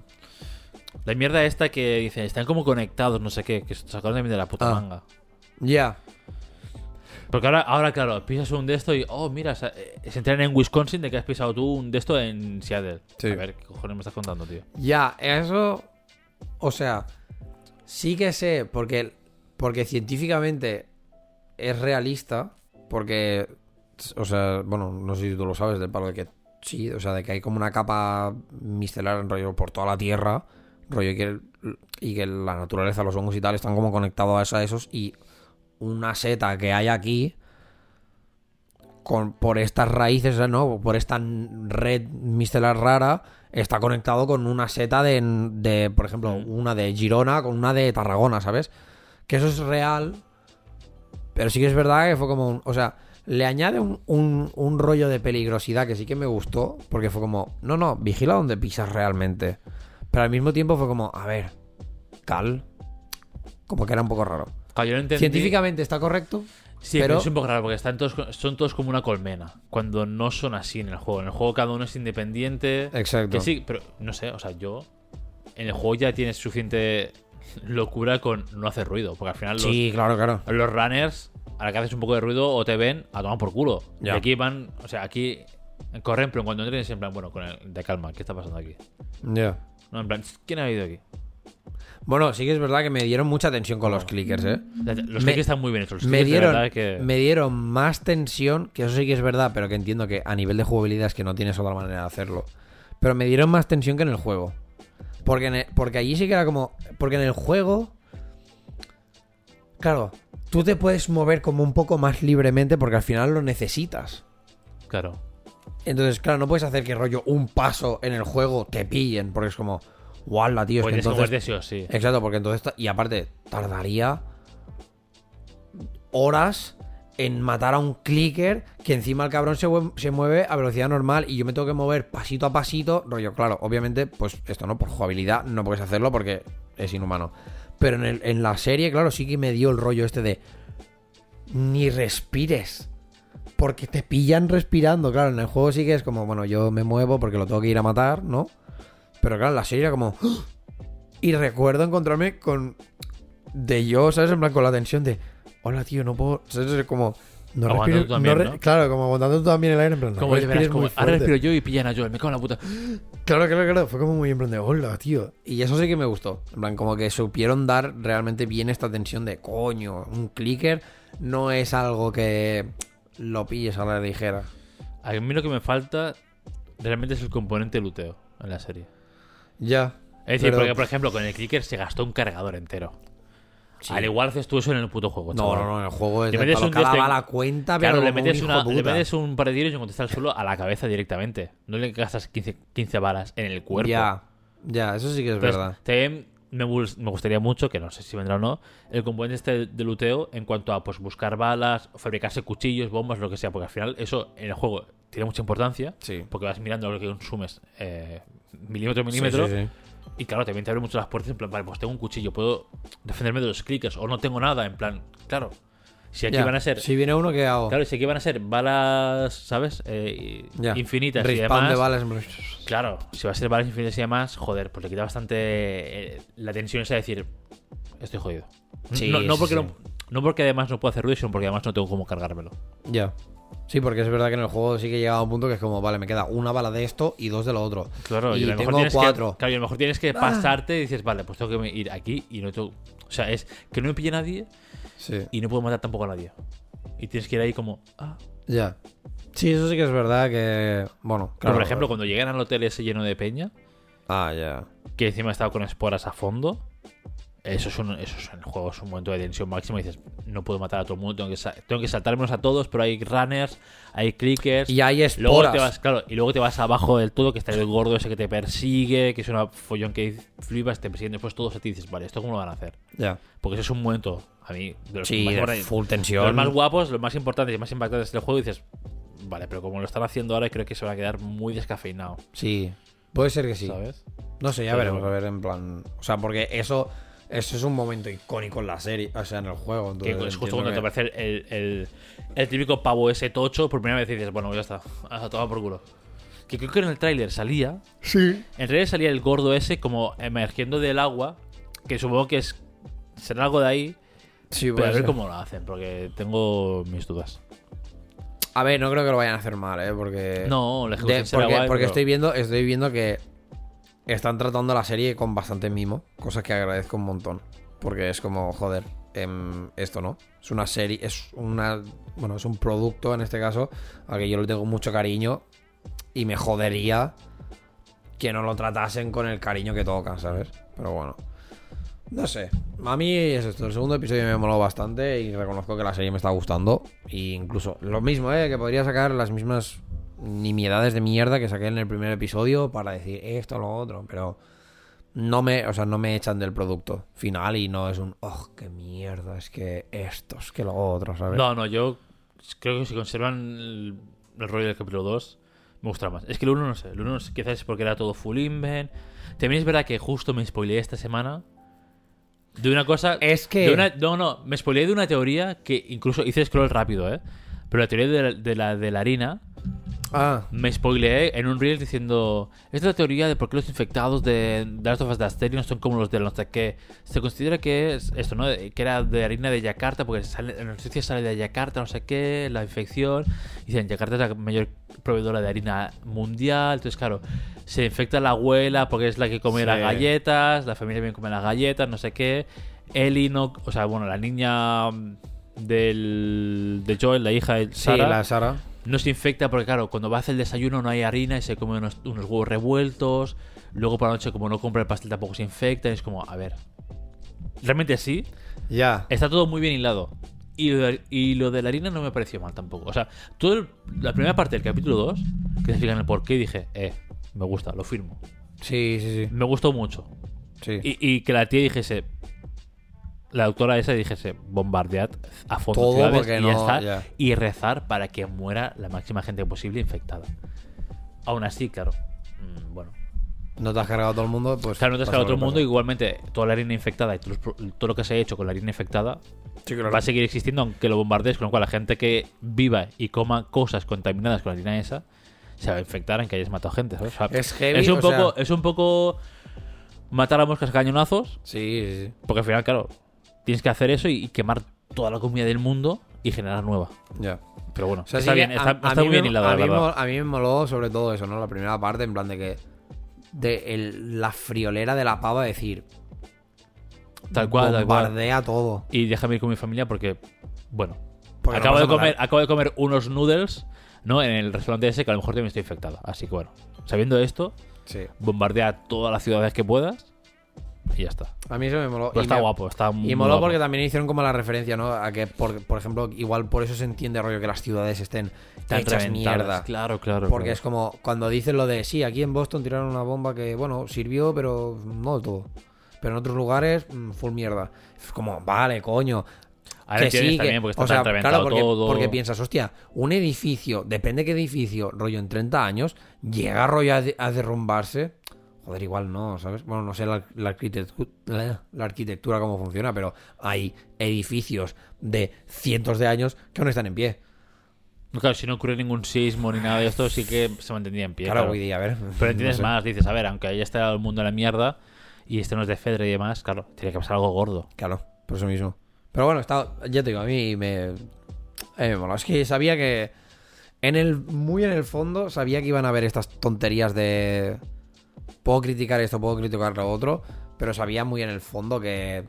S2: La mierda esta que dice, están como conectados, no sé qué, que se sacaron también de la puta
S1: Ah.
S2: manga.
S1: ya.
S2: Porque ahora, ahora, claro, pisas un de esto y, oh, mira, se, eh, se enteran en Wisconsin de que has pisado tú un de esto en Seattle.
S1: Sí.
S2: A ver, ¿qué cojones me estás contando, tío?
S1: Ya, eso. O sea, sí que sé, porque, porque científicamente es realista. Porque, o sea, bueno, no sé si tú lo sabes, del palo de que sí, o sea, de que hay como una capa mistelar en rollo por toda la Tierra. Rollo y que, y que la naturaleza, los hongos y tal, están como conectados a esos. Y una seta que hay aquí. Con, por estas raíces, ¿no? Por esta red mistelar rara, está conectado con una seta de, de, por ejemplo, una de Girona con una de Tarragona, ¿sabes? que eso es real, pero sí que es verdad que fue como un... O sea, le añade un, un- un rollo de peligrosidad que sí que me gustó, porque fue como, no, no, vigila donde pisas realmente. Pero al mismo tiempo fue como, a ver, cal. Como que era un poco raro.
S2: Claro, yo lo entendí.
S1: Científicamente está correcto,
S2: Sí,
S1: pero-
S2: pero es un poco raro porque están todos, son todos como una colmena. Cuando no son así en el juego. En el juego cada uno es independiente.
S1: Exacto.
S2: Que sí, pero no sé, o sea, yo. En el juego ya tienes suficiente locura con no hacer ruido. Porque al final los,
S1: Sí, claro, claro.
S2: los runners, a la que haces un poco de ruido o te ven a tomar por culo.
S1: Ya.
S2: Y aquí van, o sea, aquí corren, pero cuando entren en plan, bueno, con el, de calma, ¿qué está pasando aquí?
S1: Ya.
S2: No, en plan, ¿quién ha ido aquí?
S1: Bueno, sí que es verdad que me dieron mucha tensión con los clickers, ¿eh?
S2: Los
S1: Me-
S2: clics están muy bien hechos. Los
S1: Me
S2: clickers
S1: dieron,
S2: que-
S1: me dieron más tensión, que eso sí que es verdad, pero que entiendo que a nivel de jugabilidad es que no tienes otra manera de hacerlo. Pero me dieron más tensión que en el juego. Porque, en el- porque allí sí que era como... Porque en el juego... Claro, tú te puedes mover como un poco más libremente porque al final lo necesitas.
S2: Claro.
S1: Entonces, claro, no puedes hacer que rollo un paso en el juego te pillen, porque es como... ¡Wala, tío! Es
S2: Pues
S1: que entonces...
S2: sí o sí.
S1: Exacto, porque entonces. Y aparte, tardaría horas en matar a un clicker que encima el cabrón se, se mueve a velocidad normal y yo me tengo que mover pasito a pasito. Rollo, claro, obviamente, pues esto no, por jugabilidad no puedes hacerlo porque es inhumano. Pero en, en la serie, claro, sí que me dio el rollo este de. Ni respires. Porque te pillan respirando. Claro, en el juego sí que es como, bueno, yo me muevo porque lo tengo que ir a matar, ¿no? Pero claro, la serie era como. ¡Ah! Y recuerdo encontrarme con. De yo, ¿sabes? En plan, con la tensión de. Hola, tío, no puedo. Como. No
S2: Aguantando
S1: respires.
S2: tú también,
S1: no re-
S2: ¿no?
S1: Claro, como aguantando tú también el aire. En plan, no
S2: Como de veras,
S1: respires
S2: como, ahora respiro yo y pillan a Joel, me cago en la puta.
S1: Claro, claro, claro. Fue como muy en plan de. Hola, tío. Y eso sí que me gustó. En plan, como que supieron dar realmente bien esta tensión de. Coño, un clicker no es algo que. Lo pilles a la ligera.
S2: A mí lo que me falta realmente es el componente luteo en la serie.
S1: Ya.
S2: Es decir,
S1: Pero-
S2: porque, por ejemplo, con el clicker se gastó un cargador entero.
S1: Sí.
S2: Al igual haces tú eso en el puto juego.
S1: No,
S2: chaval.
S1: no, no, en el juego es
S2: Le metes un
S1: cada bala cuenta, pero
S2: Claro, le metes,
S1: hijo
S2: una, le
S1: puta.
S2: metes un par de tiros y está al suelo a la cabeza directamente. No le gastas 15, 15 balas en el cuerpo.
S1: Ya, ya, eso sí que es
S2: Entonces,
S1: verdad.
S2: También me, gus- me gustaría mucho, que no sé si vendrá o no, el componente este de luteo en cuanto a pues buscar balas, fabricarse cuchillos, bombas, lo que sea, porque al final eso en el juego tiene mucha importancia,
S1: Sí.
S2: porque vas mirando lo que consumes eh, milímetro a milímetro,
S1: Sí, sí, sí.
S2: Y claro, también te abre mucho las puertas en plan, vale, pues tengo un cuchillo, puedo defenderme de los clickers, o no tengo nada, en plan, claro, si aquí
S1: Ya,
S2: van a ser...
S1: Si viene uno, ¿qué hago?
S2: Claro, si aquí van a ser balas, ¿sabes? Eh,
S1: Ya.
S2: infinitas y demás.
S1: de balas.
S2: Claro, si va a ser balas infinitas y demás, joder, pues le quita bastante eh, la tensión esa de decir, estoy jodido.
S1: Sí,
S2: no, no porque
S1: sí.
S2: No, no porque además no puedo hacer ruido, sino porque además no tengo cómo cargármelo.
S1: Ya. Sí, porque es verdad que en el juego sí que he llegado a un punto que es como, vale, me queda una bala de esto y dos de lo otro.
S2: Claro, y,
S1: y
S2: a lo mejor
S1: tengo cuatro.
S2: Que, claro, y a lo mejor tienes que pasarte y dices, vale, pues tengo que ir aquí y no tengo. O sea, es que no me pille nadie
S1: Sí.
S2: y no puedo matar tampoco a nadie. Y tienes que ir ahí como. Ah.
S1: Ya. Sí, eso sí que es verdad que. Bueno,
S2: Pero,
S1: claro.
S2: por ejemplo, cuando llegan al hotel ese lleno de peña,
S1: Ah, ya.
S2: que encima estaba con esporas a fondo. Eso es, un, eso es en el juego, es un momento de tensión máxima. Y dices, no puedo matar a todo el mundo, tengo que, tengo que saltármelos a todos, pero hay runners, hay clickers.
S1: Y hay
S2: luego
S1: esporas.
S2: te vas, claro, y luego te vas abajo del todo, que está el gordo ese que te persigue, que es una follón que flipas, te persiguen después todos a ti y dices, vale, ¿esto cómo lo van a hacer?
S1: Ya.
S2: Porque ese es un momento, a mí, de los,
S1: Sí,
S2: más,
S1: de full
S2: los
S1: tensión.
S2: más guapos, los más importantes y más impactantes del juego, y dices, vale, pero como lo están haciendo ahora, creo que se va a quedar muy descafeinado,
S1: Sí. Puede ser que sí.
S2: ¿sabes?
S1: No sé, ya
S2: Pero-
S1: veremos. A ver, en plan. O sea, porque eso. Eso es un momento icónico en la serie. O sea, en el juego.
S2: Que es justo cuando te aparece el, el, el típico pavo ese tocho, por primera vez dices, bueno, ya está, a tomar por culo. Que creo que en el tráiler salía,
S1: Sí.
S2: en el tráiler salía el gordo ese como emergiendo del agua, que supongo que es será algo de ahí,
S1: Sí,
S2: pero a ver cómo lo hacen, porque tengo mis dudas.
S1: A ver, no creo que lo vayan a hacer mal, ¿eh? Porque.
S2: No, la
S1: De- porque
S2: guay,
S1: porque
S2: pero-
S1: estoy viendo estoy viendo que están tratando la serie con bastante mimo, cosa que agradezco un montón. Porque es como, joder, em, esto no. Es una serie, es una. Bueno, es un producto en este caso, al que yo le tengo mucho cariño. Y me jodería que no lo tratasen con el cariño que toca, ¿sabes? Pero bueno. No sé. A mí es esto. El segundo episodio me moló bastante y reconozco que la serie me está gustando. Y incluso lo mismo, ¿eh? Que podría sacar las mismas nimiedades de mierda que saqué en el primer episodio para decir esto o lo otro. Pero no me, o sea, no me echan del producto final y no es un, oh, qué mierda, es que estos, que lo otro, ¿sabes?
S2: No, no, yo creo que si conservan el, el rollo del capítulo 2, me gusta más. Es que el 1 no sé, el 1 quizás es porque era todo full invent. También es verdad que justo me spoileé esta semana de una cosa...
S1: Es que-
S2: de una- no, no, me spoileé de una teoría que incluso hice scroll rápido, ¿eh? Pero la teoría de la, de la, de la harina
S1: Ah,
S2: me spoileé en un reel diciendo esta es la teoría de por qué los infectados de The Last of Us de Asteria no son como los de no sé qué se considera que es esto no que era de harina de Yakarta porque sale, en la noticia sale de Yakarta no sé qué la infección. Y dicen Yakarta es la mayor proveedora de harina mundial entonces claro se infecta la abuela porque es la que come
S1: Sí.
S2: las galletas la familia también come las galletas no sé qué. Ellie no o sea bueno la niña del de Joel la hija de
S1: sí,
S2: Sarah
S1: la Sara.
S2: No se infecta porque, claro, cuando va a hacer el desayuno no hay harina y se come unos, unos huevos revueltos. Luego por la noche, como no compra el pastel, tampoco se infecta. y es como, a ver. Realmente sí.
S1: Ya.
S2: Está todo muy bien hilado. Y lo, de, y lo de la harina no me pareció mal tampoco. O sea, todo el- la primera parte del capítulo 2, que te explican el porqué, dije, eh, me gusta, lo firmo.
S1: Sí, sí, sí.
S2: Me gustó mucho.
S1: sí.
S2: Y, y que la tía dijese, la doctora esa dijese, bombardead a fondo
S1: Todo
S2: ciudades
S1: porque
S2: y,
S1: no-
S2: rezar para que muera la máxima gente posible infectada. Aún así, claro, mm, bueno,
S1: No te has cargado a todo el mundo, pues.
S2: claro, no te has quedado
S1: lo
S2: todo el
S1: que
S2: mundo, igualmente toda la harina infectada y todo, lo que se ha hecho con la harina infectada
S1: Sí, claro.
S2: va a seguir existiendo aunque lo bombardees, con lo cual la gente que viva y coma cosas contaminadas con la harina esa se va a infectar aunque hayas matado gente, ¿sabes? O sea,
S1: Es heavy,
S2: es un
S1: o
S2: poco,
S1: sea-
S2: es un poco matar a moscas a cañonazos
S1: Sí, sí, sí.
S2: porque al final, claro, tienes que hacer eso y, y quemar toda la comida del mundo y generar nueva.
S1: Ya.
S2: Pero bueno,
S1: O sea,
S2: está
S1: sí que
S2: bien, está,
S1: a- a
S2: está
S1: mí
S2: muy bien hilado,
S1: a mí, me,
S2: verdad.
S1: a mí me moló sobre todo eso, ¿no? La primera parte, en plan de que. De el- la friolera de la pava, decir.
S2: Tal cual, tal cual.
S1: Bombardea todo.
S2: Y déjame ir con mi familia porque, bueno,
S1: Porque
S2: acabo, de comer,
S1: matar.
S2: acabo de comer unos noodles, ¿no? En el restaurante ese que a lo mejor también estoy infectado. Así que bueno, sabiendo esto,
S1: Sí.
S2: bombardea todas las ciudades que puedas y ya está.
S1: A mí eso me moló.
S2: Pero
S1: Y
S2: está
S1: me-
S2: guapo, está muy
S1: Y moló
S2: guapo.
S1: porque también hicieron como la referencia, ¿no? A que, por, por ejemplo, igual por eso se entiende, rollo, que las ciudades estén
S2: Están
S1: hechas mierda.
S2: Claro, claro.
S1: Porque
S2: claro.
S1: es como cuando dicen lo de, sí, aquí en Boston tiraron una bomba que, bueno, sirvió, pero no del todo. Pero en otros lugares, mm, full mierda. Es como, vale, coño.
S2: Ahora entiendes también porque está
S1: o sea,
S2: tan reventado
S1: claro, porque,
S2: todo.
S1: porque piensas, hostia, un edificio, depende qué edificio, rollo en 30 años, llega rollo a, de- a derrumbarse. Joder, igual no, ¿sabes? Bueno, no sé la, la arquitectu- la- la arquitectura cómo funciona, pero hay edificios de cientos de años que aún están en pie.
S2: Claro, si no ocurre ningún sismo ni nada de esto, sí que se mantendría en pie.
S1: Claro,
S2: claro.
S1: voy a ver.
S2: Pero entiendes
S1: no sé.
S2: más, dices, a ver, aunque haya estado el mundo en la mierda y este no es de Fedra y demás, claro, tiene que pasar algo gordo.
S1: Claro, por eso mismo. Pero bueno, está, ya te digo, a mí me. eh, mola. Es que sabía que. En el, muy en el fondo, sabía que iban a haber estas tonterías de. Puedo criticar esto, puedo criticar lo otro. Pero sabía muy en el fondo que.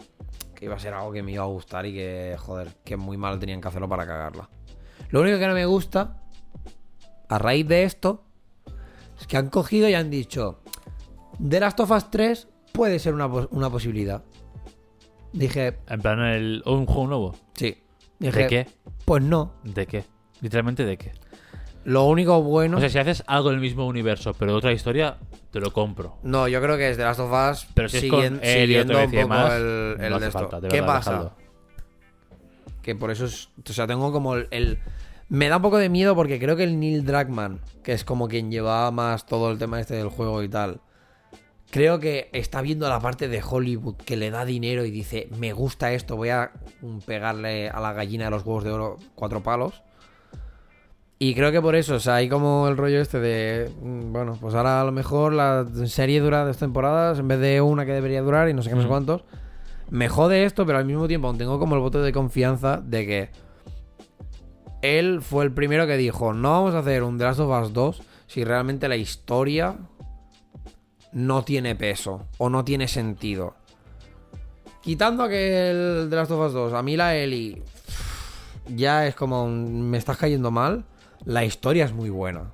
S1: Que iba a ser algo que me iba a gustar y que, joder, que muy mal tenían que hacerlo para cagarla. Lo único que no me gusta, a raíz de esto, es que han cogido y han dicho: The Last of Us 3 puede ser una, una posibilidad. Dije,
S2: En plan, el, ¿o un juego nuevo.
S1: Sí. Dije,
S2: ¿De qué?
S1: Pues no.
S2: ¿De qué? Literalmente, ¿de qué?
S1: Lo único bueno.
S2: O sea, si haces algo del mismo universo, pero de otra historia, te lo compro.
S1: no, yo creo que es de Last of Us.
S2: Pero si es
S1: siguen-
S2: con y
S1: siguiendo un poco
S2: demás,
S1: el, el
S2: no
S1: de esto.
S2: falta, de
S1: ¿Qué
S2: verdad,
S1: pasa?
S2: dejadlo.
S1: Que por eso es. O sea, tengo como el, el- Me da un poco de miedo porque creo que el Neil Druckmann, que es como quien llevaba más todo el tema este del juego y tal. Creo que está viendo la parte de Hollywood que le da dinero y dice, me gusta esto, voy a pegarle a la gallina de los huevos de oro cuatro palos. Y creo que por eso, o sea, hay como el rollo este de, mm, bueno, pues ahora a lo mejor la serie dura dos temporadas en vez de una que debería durar y no sé qué, no sé
S2: Mm.
S1: cuántos. Me jode esto, pero al mismo tiempo aún tengo como el voto de confianza de que él fue el primero que dijo, no vamos a hacer un The Last of Us 2 si realmente la historia no tiene peso o no tiene sentido. Quitando que el The Last of Us 2, a mí la Ellie ya es como un- me estás cayendo mal, la historia es muy buena.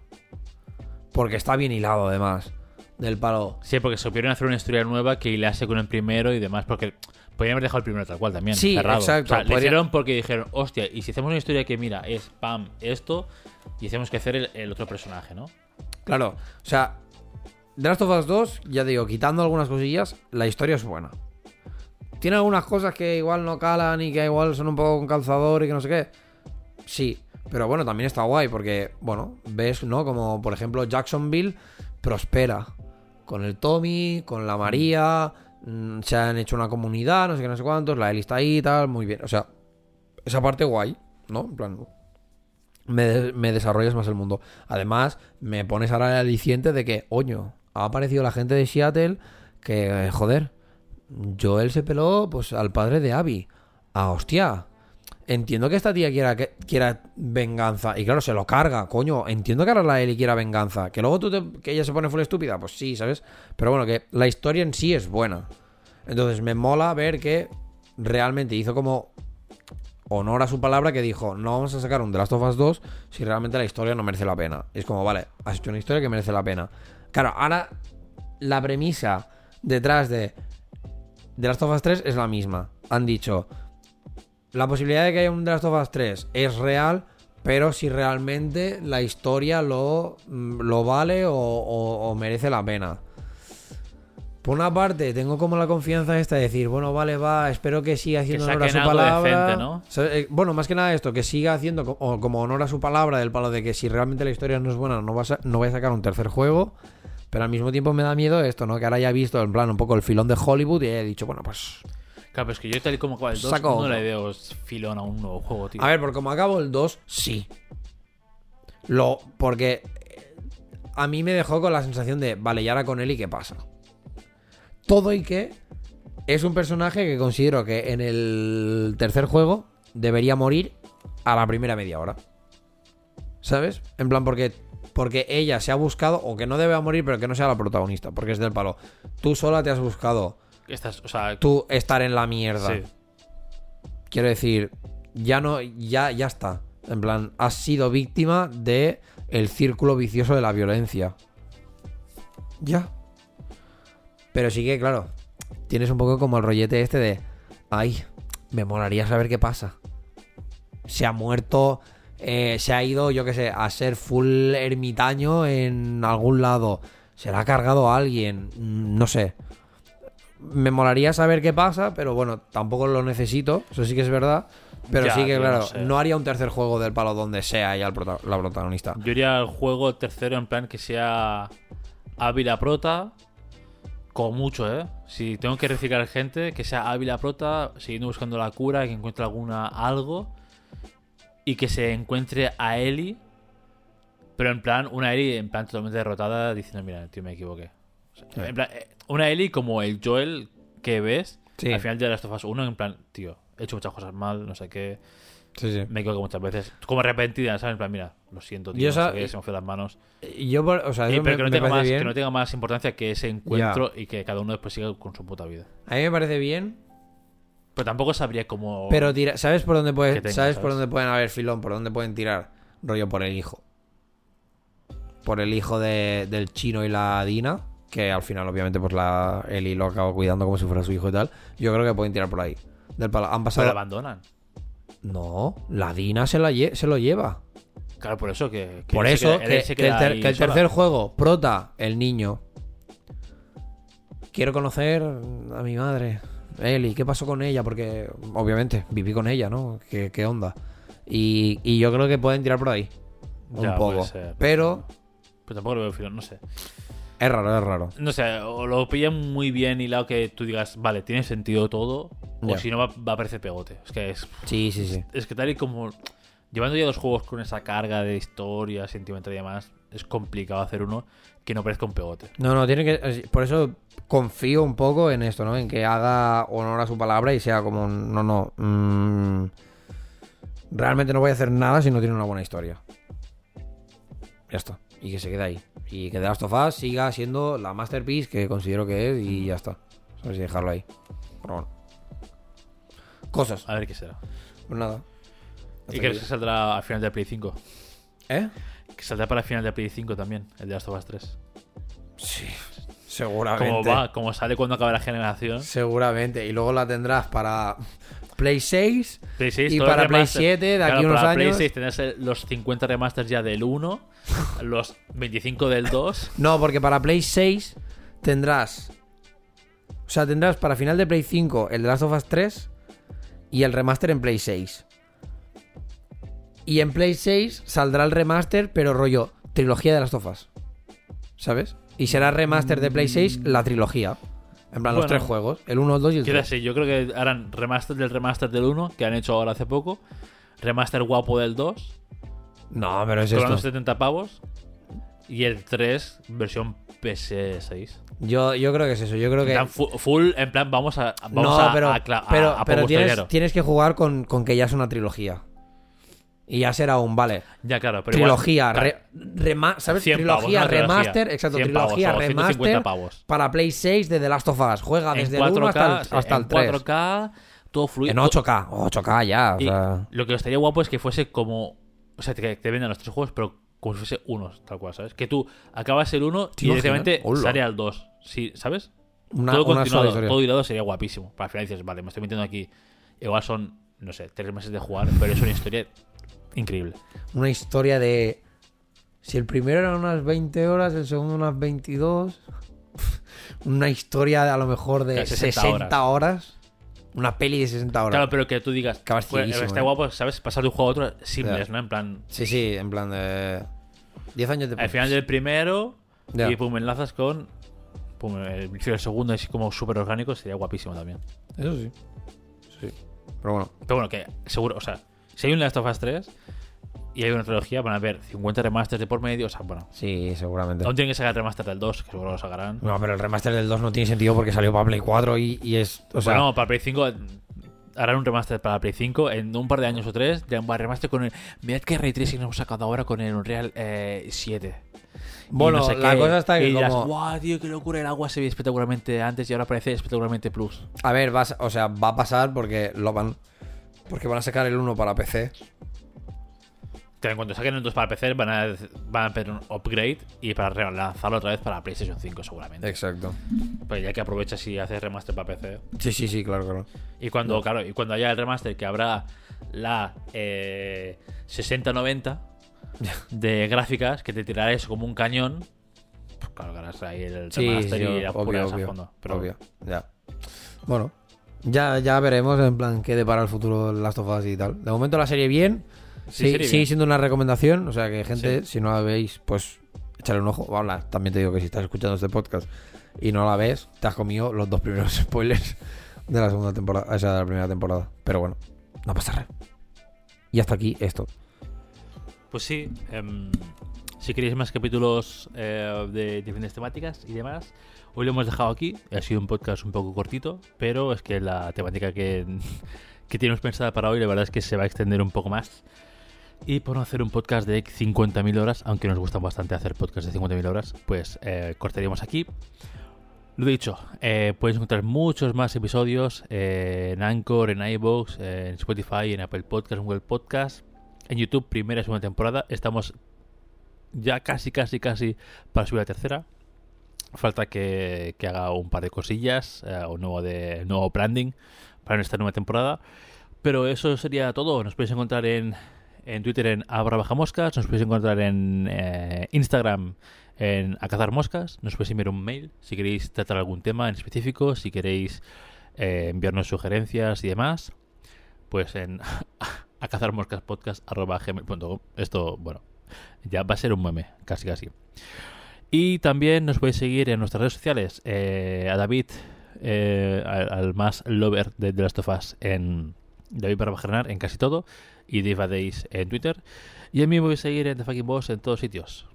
S1: Porque está bien hilado además del palo.
S2: Sí, porque se supieron hacer una historia nueva que hilase con el primero y demás, porque podrían haber dejado el primero tal cual también.
S1: Sí,
S2: cerrado.
S1: exacto,
S2: O sea, le hicieron porque dijeron, hostia, y si hacemos una historia que, mira, es pam, esto, y hacemos que hacer el, el otro personaje, ¿no?
S1: Claro, o sea, The Last of Us 2, ya digo, quitando algunas cosillas, la historia es buena. Tiene algunas cosas que igual no calan y que igual son un poco con calzador y que no sé qué. Sí, pero bueno, también está guay porque, bueno, ves, ¿no? Como por ejemplo Jacksonville prospera. Con el Tommy, con la María, mm, se han hecho una comunidad, no sé qué, no sé cuántos, la Eli está ahí y tal, muy bien. O sea, esa parte guay, ¿no? En plan, me, me desarrollas más el mundo. Además, me pones ahora el aliciente de que, oño, ha aparecido la gente de Seattle que, eh, joder, Joel se peló pues al padre de Abby. Ah, hostia. Entiendo que esta tía quiera, quiera venganza. Y claro, se lo carga, coño. Entiendo que ahora la Ellie quiera venganza. Que luego tú te- que ella se pone full estúpida, pues sí, ¿sabes? Pero bueno, que la historia en sí es buena. Entonces me mola ver que realmente hizo como honor a su palabra que dijo, no vamos a sacar un The Last of Us 2 si realmente la historia no merece la pena. Es como, vale, has hecho una historia que merece la pena. Claro, ahora la premisa detrás de The Last of Us 3 es la misma. Han dicho, la posibilidad de que haya un The Last of Us 3 es real, pero si realmente la historia lo, mm, lo vale o, o- o merece la pena. Por una parte, tengo como la confianza esta de decir, bueno, vale, va, espero que siga haciendo honor a su palabra. eh, Bueno, más que nada esto, que siga haciendo como honor a su palabra del palo de que si realmente la historia no es buena, no, va a no voy a sacar un tercer juego. Pero al mismo tiempo me da miedo esto, ¿no? Que ahora ya he visto en plan un poco el filón de Hollywood y he dicho, bueno, pues
S2: Claro, pero es que yo tal y como acaba el 2
S1: Saco
S2: no
S1: otro.
S2: le veo filón a un nuevo juego, tío.
S1: A ver, por como acabo el 2, sí. Lo. Porque. eh, A mí me dejó con la sensación de. Vale, y ahora con él y qué pasa. Todo y que. Es un personaje que considero que en el tercer juego debería morir a la primera media hora. ¿Sabes? En plan, porque. Porque ella se ha buscado, o que no debe morir, pero que no sea la protagonista, porque es del palo. Tú sola te has buscado
S2: Estás, o sea,
S1: tú estar en la mierda.
S2: sí.
S1: Quiero decir, ya no, ya, ya está. En plan, has sido víctima de el círculo vicioso de la violencia. Ya. Pero sí que, claro, tienes un poco como el rollete este de, ay, me molaría saber qué pasa. Se ha muerto, eh, se ha ido, yo qué sé, a ser full ermitaño en algún lado. Se la ha cargado a alguien, mm, no sé. Me molaría saber qué pasa, pero bueno, tampoco lo necesito, eso sí que es verdad. Pero
S2: Ya,
S1: sí que, claro,
S2: no sé.
S1: no haría un tercer juego del palo donde sea ya el prota- la protagonista.
S2: Yo iría al juego tercero en plan que sea Ávila Prota. Con mucho, ¿eh? Si tengo que reciclar gente, que sea Ávila Prota, siguiendo buscando la cura, que encuentre alguna algo. Y que se encuentre a Ellie. Pero en plan, una Ellie en plan totalmente derrotada, diciendo, mira, tío, me equivoqué. En plan, eh, una Ellie como el Joel que ves
S1: Sí.
S2: al final de Last of Us 1, en plan, tío, he hecho muchas cosas mal, no sé qué.
S1: Sí, sí.
S2: Me equivoqué muchas veces. Como arrepentida, ¿sabes? En plan, mira, lo siento, tío.
S1: Yo
S2: no sé qué, se me fue las manos.
S1: Y Yo, o sea,
S2: Y- pero
S1: me,
S2: que no, tenga más,
S1: bien.
S2: que no tenga más importancia que ese encuentro y que cada uno después siga con su puta vida.
S1: A mí me parece bien,
S2: Pero tampoco sabría cómo.
S1: pero tira, ¿sabes por dónde puede,
S2: Que tenga,
S1: ¿sabes por dónde pueden haber filón? ¿Por dónde pueden tirar? Rollo por el hijo. Por el hijo de- del chino y la Dina, que al final obviamente pues la Eli lo acaba cuidando como si fuera su hijo y tal. Yo creo que pueden tirar por ahí. Del palo. Han
S2: Pero
S1: pasado
S2: la abandonan.
S1: No, la Dina se, la lle- se lo lleva.
S2: Claro, por eso que. que
S1: Por eso,
S2: queda-
S1: que, el, ter- que tercer juego, prota, el niño. Quiero conocer a mi madre, Eli. ¿Qué pasó con ella? Porque, obviamente, viví con ella, ¿no? ¿Qué, qué onda? Y, y yo creo que pueden tirar por ahí. Un
S2: Ya,
S1: poco.
S2: ser.
S1: Pero
S2: Pero tampoco lo veo filón, no sé.
S1: Es raro, es raro.
S2: No sé, o lo pillan muy bien hilado que tú digas, vale, tiene sentido todo. O si no, va, va a parecer pegote. Es que es.
S1: Sí, sí, sí.
S2: Es que tal y como. Llevando ya dos juegos con esa carga de historia, sentimental y demás, es complicado hacer uno que no parezca un pegote.
S1: No, no, tiene que. Por eso confío un poco en esto, ¿no? En que haga honor a su palabra y sea como. No, no. mm, realmente no voy a hacer nada si no tiene una buena historia. Ya está. Y que se quede ahí. Y que The Last of Us siga siendo la masterpiece que considero que es y ya está. ¿Sabes? Y dejarlo ahí. Pero bueno. Cosas.
S2: A ver qué será.
S1: Pues nada.
S2: ¿Y crees que saldrá al final de Play 5?
S1: ¿Eh?
S2: Que saldrá para el final de Play 5 también, el de Last of Us 3.
S1: Sí. Seguramente.
S2: Como va, como sale cuando acabe la generación.
S1: Seguramente. Y luego la tendrás para. Play 6
S2: Play 6,
S1: y para Play
S2: remaster.
S1: 7 de
S2: Claro,
S1: aquí unos
S2: para Play
S1: años.
S2: 6 tendrás el- los 50 remasters ya del 1, los 25 del 2.
S1: No, porque para Play 6 tendrás. O sea, tendrás para final de Play 5 el de Last of Us 3 y el remaster en Play 6. Y en Play 6 saldrá el remaster, pero rollo, trilogía de Last of Us. ¿Sabes? Y será remaster de Play 6 la trilogía. En plan, los
S2: Bueno.
S1: tres juegos: el 1, el 2 y el
S2: Quiero
S1: 3.
S2: decir, yo creo que harán remaster del remaster del 1, que han hecho ahora hace poco. Remaster guapo del 2,
S1: No, pero es esto.
S2: 70 pavos. Y el 3, versión PS6.
S1: Yo, yo creo que es eso. Yo creo
S2: En
S1: que.
S2: plan, fu- full, en plan, vamos a. Vamos
S1: no, pero,
S2: a a-
S1: pero,
S2: a
S1: pero tienes, tienes que jugar con, con que ya es una trilogía. Y ya será un, vale.
S2: Ya, claro, pero igual-
S1: trilogía,
S2: claro,
S1: re- rema- ¿sabes?
S2: 100 pavos,
S1: trilogía, remaster, exacto,
S2: 100 pavos,
S1: trilogía,
S2: 150
S1: remaster
S2: pavos.
S1: para Play 6 de The Last of Us. Juega
S2: en
S1: desde el 1 hasta el, hasta
S2: en
S1: el 3.
S2: 4K, todo fluido.
S1: En 8K, 8K ya, o sea,
S2: lo que estaría guapo es que fuese como. O sea, que te vendan los tres juegos, pero como si fuese uno, tal cual, ¿sabes? Que tú acabas el 1
S1: ¿Te
S2: y directamente sale al 2. Sí, ¿sabes?
S1: una,
S2: todo
S1: una
S2: continuado, todo hilado sería guapísimo. Para al final dices, vale, me estoy metiendo aquí. Igual son, no sé, tres meses de jugar, pero es una historia increíble.
S1: Una historia de... Si el primero eran unas 20 horas, el segundo unas 22... Una historia de, a lo mejor de
S2: De 60
S1: 60, horas. Una peli de 60 horas.
S2: Claro, pero que tú digas,
S1: Acabas
S2: pues, está
S1: ¿eh?
S2: guapo, ¿sabes? Pasar de un juego a otro simples. ¿no? En plan,
S1: Sí, sí, en plan de... 10 años después.
S2: al final del primero y pum, enlazas con. Pum, el inicio del segundo, así como súper orgánico, sería guapísimo también.
S1: Eso sí. Sí. Pero bueno,
S2: Pero bueno, que seguro, o sea, si hay un Last of Us 3 y hay una trilogía, van a haber 50 remasters de por medio, o sea, bueno.
S1: sí, seguramente.
S2: Aún tienen que sacar el remaster del 2, que seguro lo sacarán.
S1: No, pero el remaster del 2 no tiene sentido porque salió para Play 4 y, y es. O sea,
S2: bueno, para Play 5 harán un remaster para Play 5 en un par de años o tres. Ya un remaster con el. Mirad qué Ray Tracing hemos sacado ahora con el Unreal eh, 7. Y
S1: Bueno,
S2: no sé
S1: la
S2: qué.
S1: cosa está que
S2: y dirás,
S1: como-
S2: guau, tío, qué locura, el agua se ve espectacularmente antes y ahora parece espectacularmente plus.
S1: a ver, vas, o sea, va a pasar porque lo van. Porque van a sacar el 1 para PC.
S2: Que en cuanto saquen el 2 para PC van a, van a hacer un upgrade y para relanzarlo otra vez para PlayStation 5 seguramente.
S1: Exacto.
S2: Pues ya que aprovechas y haces remaster para PC.
S1: Sí, sí, sí, claro, claro.
S2: Y cuando, claro, y cuando haya el remaster que habrá la eh, 6090 de gráficas que te tirará eso como un cañón. Pues claro, harás ahí el
S1: Sí,
S2: remaster
S1: sí,
S2: y la
S1: obvio,
S2: a fondo. Pero
S1: obvio, ya. Bueno, ya, ya veremos en plan qué depara el futuro de Last of Us y tal. De momento la serie bien.
S2: Sí,
S1: Sí,
S2: serie
S1: sigue
S2: bien.
S1: siendo una recomendación. O sea que, gente,
S2: Sí.
S1: si no la veis, pues échale un ojo. Habla. También te digo que si estás escuchando este podcast y no la ves, te has comido los dos primeros spoilers de la segunda temporada, o sea, de la primera temporada. Pero bueno, no pasa nada. Y hasta aquí esto.
S2: Pues sí, em, si queréis más capítulos eh, de diferentes temáticas y demás, hoy lo hemos dejado aquí. Ha sido un podcast un poco cortito, pero es que la temática que, que tenemos pensada para hoy, la verdad es que se va a extender un poco más. Y por no hacer un podcast de 50.000 horas, aunque nos gusta bastante hacer podcasts de 50.000 horas, pues eh, cortaríamos aquí. Lo dicho, eh, podéis encontrar muchos más episodios eh, en Anchor, en iVoox, en Spotify, en Apple Podcast, en Google Podcast, en YouTube, primera y segunda temporada. Estamos ya casi, casi, casi para subir la tercera. Falta que, haga un par de cosillas, eh, un nuevo, de, nuevo branding para esta nueva temporada. Pero eso sería todo. Nos podéis encontrar en, en Twitter en Moscas, nos podéis encontrar en eh, Instagram en A Cazar Moscas, nos podéis enviar un mail si queréis tratar algún tema en específico, si queréis eh, enviarnos sugerencias y demás, pues en a cazarmoscaspodcast.gmail.com Esto, bueno, ya va a ser un meme, casi casi. Y también nos podéis seguir en nuestras redes sociales, eh, a David, eh, al, al más lover de The Last of Us en David Barbajernar en casi todo, y Dave Days en Twitter. Y a mí me podéis seguir en The Fucking Boss en todos sitios.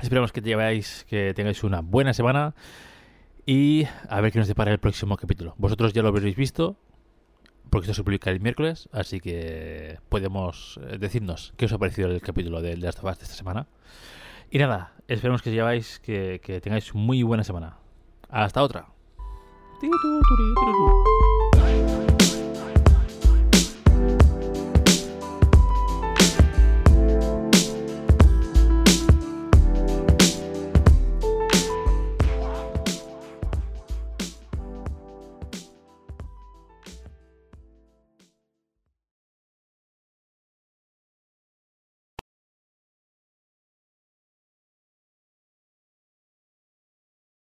S2: Esperamos que lleváis, que tengáis una buena semana y a ver qué nos depara el próximo capítulo. Vosotros ya lo habréis visto, porque esto se publica el miércoles, así que podemos eh, decirnos qué os ha parecido el capítulo de The Last of Us de esta semana. Y nada, esperemos que lleváis, que, que tengáis muy buena semana. Hasta otra.